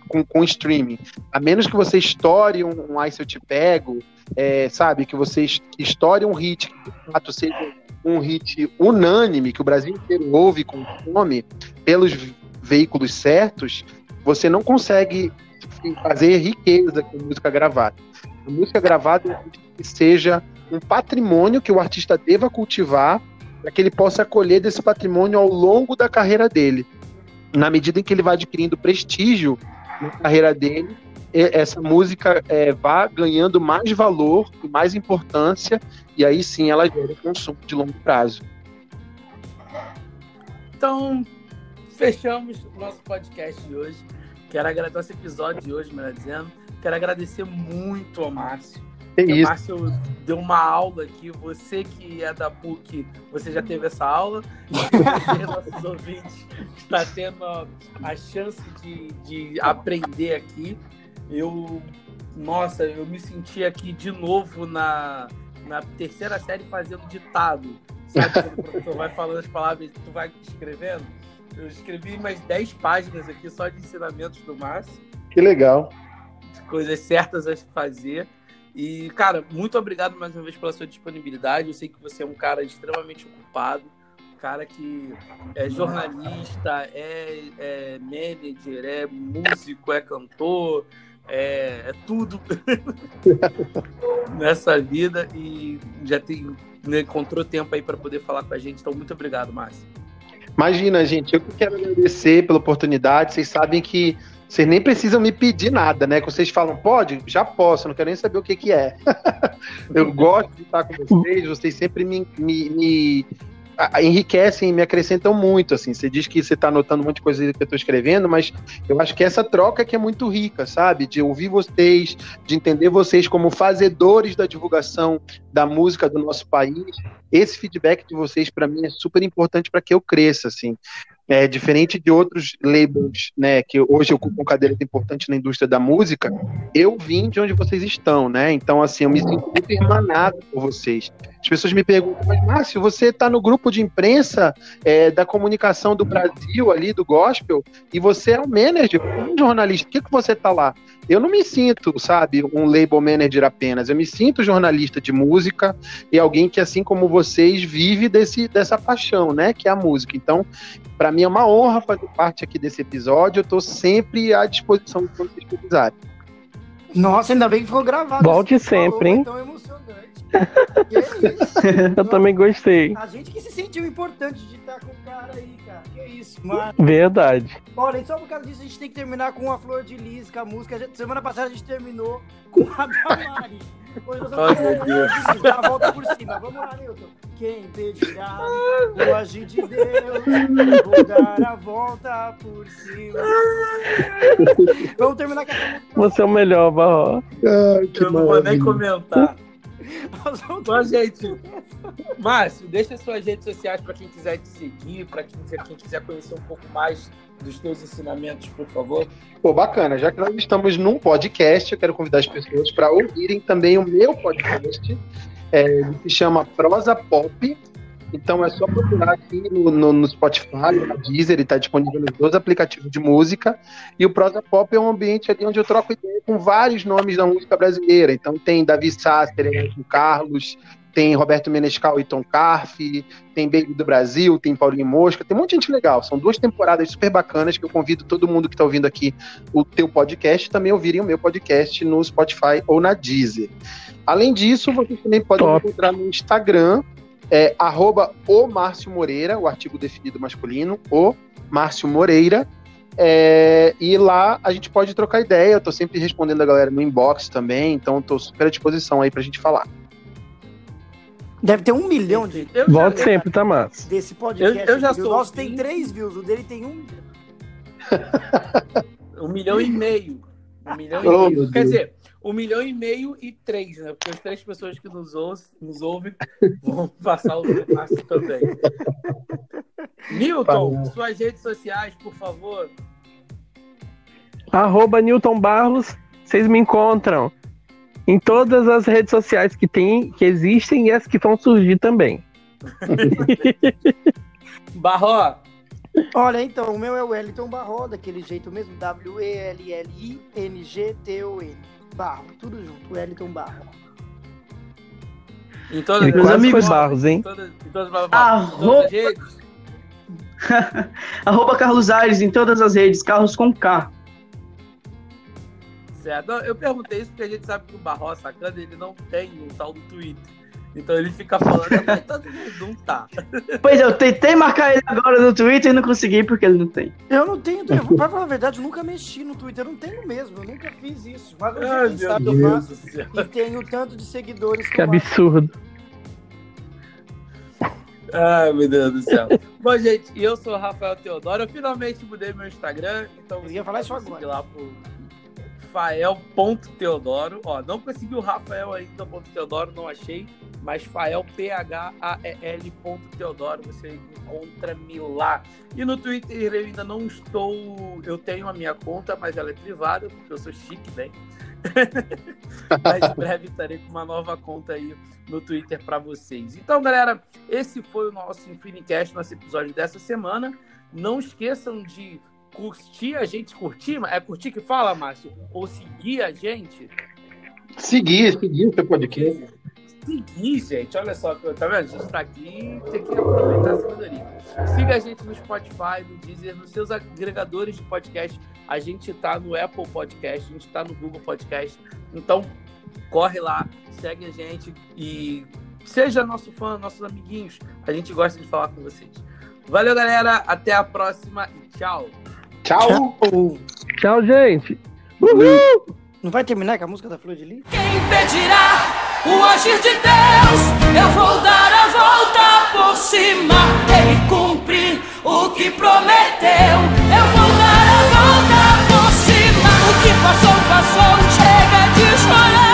com, com streaming. A menos que você estoure um, um Eu Te Pego, é, sabe? Que você estoure um hit que de fato seja um hit unânime, que o Brasil inteiro ouve com fome, pelos veículos certos, você não consegue fazer riqueza com música gravada. A música gravada que seja um patrimônio que o artista deva cultivar para que ele possa colher desse patrimônio ao longo da carreira dele. Na medida em que ele vai adquirindo prestígio na carreira dele, essa música é, vá ganhando mais valor e mais importância, e aí sim ela gera consumo de longo prazo. Então, fechamos o nosso podcast de hoje. Quero agradecer esse episódio de hoje, melhor dizendo. Quero agradecer muito ao Márcio. É isso. O Márcio deu uma aula aqui. Você que é da PUC, você já teve essa aula. Você, nossos ouvintes, está tendo a chance de, de aprender aqui. Eu, nossa, eu me senti aqui de novo na, na terceira série fazendo ditado. Sabe quando o professor vai falando as palavras e tu vai escrevendo? Eu escrevi mais 10 páginas aqui só de ensinamentos do Márcio. Que legal. Coisas certas a fazer. E, cara, muito obrigado mais uma vez pela sua disponibilidade. Eu sei que você é um cara extremamente ocupado, um cara que é jornalista, é, é manager, é músico, é cantor, é, é tudo nessa vida e já tem, né, encontrou tempo aí para poder falar com a gente. Então, muito obrigado, Márcio. Imagina, gente, eu que quero agradecer pela oportunidade. Vocês sabem que vocês nem precisam me pedir nada, né? Que vocês falam, pode? Já posso, não quero nem saber o que, que é. eu gosto de estar com vocês, vocês sempre me, me, me enriquecem, me acrescentam muito, assim. Você diz que você está anotando muita coisa que eu estou escrevendo, mas eu acho que essa troca que é muito rica, sabe? De ouvir vocês, de entender vocês como fazedores da divulgação da música do nosso país. Esse feedback de vocês, para mim, é super importante para que eu cresça, assim. É, diferente de outros labels, né, que hoje ocupam cadeiras importantes na indústria da música, eu vim de onde vocês estão, né? Então, assim, eu me sinto muito irmanado por vocês. As pessoas me perguntam, mas Márcio, você está no grupo de imprensa é, da comunicação do Brasil ali, do gospel, e você é um manager, um jornalista, por que, que você está lá? Eu não me sinto, sabe, um label manager apenas, eu me sinto jornalista de música e alguém que, assim como vocês, vive desse, dessa paixão, né, que é a música. Então, para mim é uma honra fazer parte aqui desse episódio. Eu estou sempre à disposição quando vocês precisarem. Nossa, ainda bem que ficou gravado. Volte sempre, hein? Tão emocionante. Que é isso? Eu também gostei. A gente que se sentiu importante de estar com o cara aí, cara. Que é isso, mano. Verdade. Olha, e só por causa disso a gente tem que terminar com a Flor de Lis, com a música. Semana passada a gente terminou com a Damari. Hoje nós vamos oh, dar a volta por cima. Vamos lá, Nilton. Quem pedirá o agir de Deus, vou dar a volta por cima. vamos terminar com essa Você é o melhor, Barro. Eu não vou nem comentar. Bom, gente, Márcio, deixa suas redes sociais para quem quiser te seguir, para quem, quem quiser conhecer um pouco mais dos teus ensinamentos, por favor. Pô, bacana. Já que nós estamos num podcast, eu quero convidar as pessoas para ouvirem também o meu podcast. É, se chama Prosa Pop. Então é só procurar aqui no, no, no Spotify, na Deezer, ele está disponível nos dois aplicativos de música. E o Prosa Pop é um ambiente ali onde eu troco ideia com vários nomes da música brasileira. Então tem Davi Sasser, Erasmo Carlos, tem Roberto Menescal e Tom Carf, tem Baby do Brasil, tem Paulinho Mosca, tem um monte de gente legal. São duas temporadas super bacanas que eu convido todo mundo que está ouvindo aqui o teu podcast também ouvirem o meu podcast no Spotify ou na Deezer. Além disso, vocês também podem Top. encontrar no Instagram, é arroba o Márcio Moreira, o artigo definido masculino, o Márcio Moreira. É, e lá a gente pode trocar ideia. Eu tô sempre respondendo a galera no inbox também, então tô super à disposição aí pra gente falar. Deve ter um milhão de. Eu Volte já, sempre, tá massa. Desse podcast. Eu, eu já sou. O nosso tem três views, o dele tem um. um milhão e meio. Um milhão oh, e meio. Quer dizer, um milhão e meio e três, né? Porque as três pessoas que nos, nos ouvem vão passar o passo também. Newton, suas redes sociais, por favor. Arroba Newton Barros, vocês me encontram em todas as redes sociais que tem, que existem e as que vão surgir também. Barro. Olha, então, o meu é o Wellington Barro, daquele jeito mesmo, W-E-L-L-I-N-G-T-O-N. Barro, tudo junto, Wellington Barro. Em todas, as amigos Barros, hein? Em todas, em todas, todas as redes. Arroba Carlos Aires em todas as redes, Carlos com K certo. Eu perguntei isso porque a gente sabe que o Barrosa sacana ele não tem o tal do Twitter. Então ele fica falando, mas todo mundo não tá. Pois é, eu tentei marcar ele agora no Twitter e não consegui porque ele não tem. Eu não tenho, eu, pra falar a verdade, eu nunca mexi no Twitter, eu não tenho mesmo, eu nunca fiz isso. Mas Ai, quem sabe Deus eu faço e tenho tanto de seguidores. Que absurdo. Ai, meu Deus do céu. Bom, gente, eu sou o Rafael Teodoro. Eu finalmente mudei meu Instagram. Então eu ia falar isso agora. Lá por Fael.teodoro. Ó, não consegui o Rafael ainda, ponto Teodoro, não achei. Mas Fael, P-H-A-E-L. Teodoro, você encontra-me lá. E no Twitter eu ainda não estou. Eu tenho a minha conta, mas ela é privada, porque eu sou chique, né? mas em breve estarei com uma nova conta aí no Twitter para vocês. Então, galera, esse foi o nosso Infinicast, nosso episódio dessa semana. Não esqueçam de curtir a gente, curtir, é curtir que fala, Márcio? Ou seguir a gente? Seguir, seguir o seu podcast. seguir, gente, olha só, tá vendo? A gente tá aqui, tem que aproveitar a sabedoria. Siga a gente no Spotify, no Deezer, nos seus agregadores de podcast. A gente tá no Apple Podcast, a gente tá no Google Podcast. Então, corre lá, segue a gente e seja nosso fã, nossos amiguinhos. A gente gosta de falar com vocês. Valeu, galera. Até a próxima e tchau. Tchau. Tchau, gente. Uhul. Não vai terminar com a música da Flor de Lis? Quem impedirá o agir de Deus? Eu vou dar a volta por cima. Ele cumpre o que prometeu. Eu vou dar a volta por cima. O que passou, passou. Chega de chorar.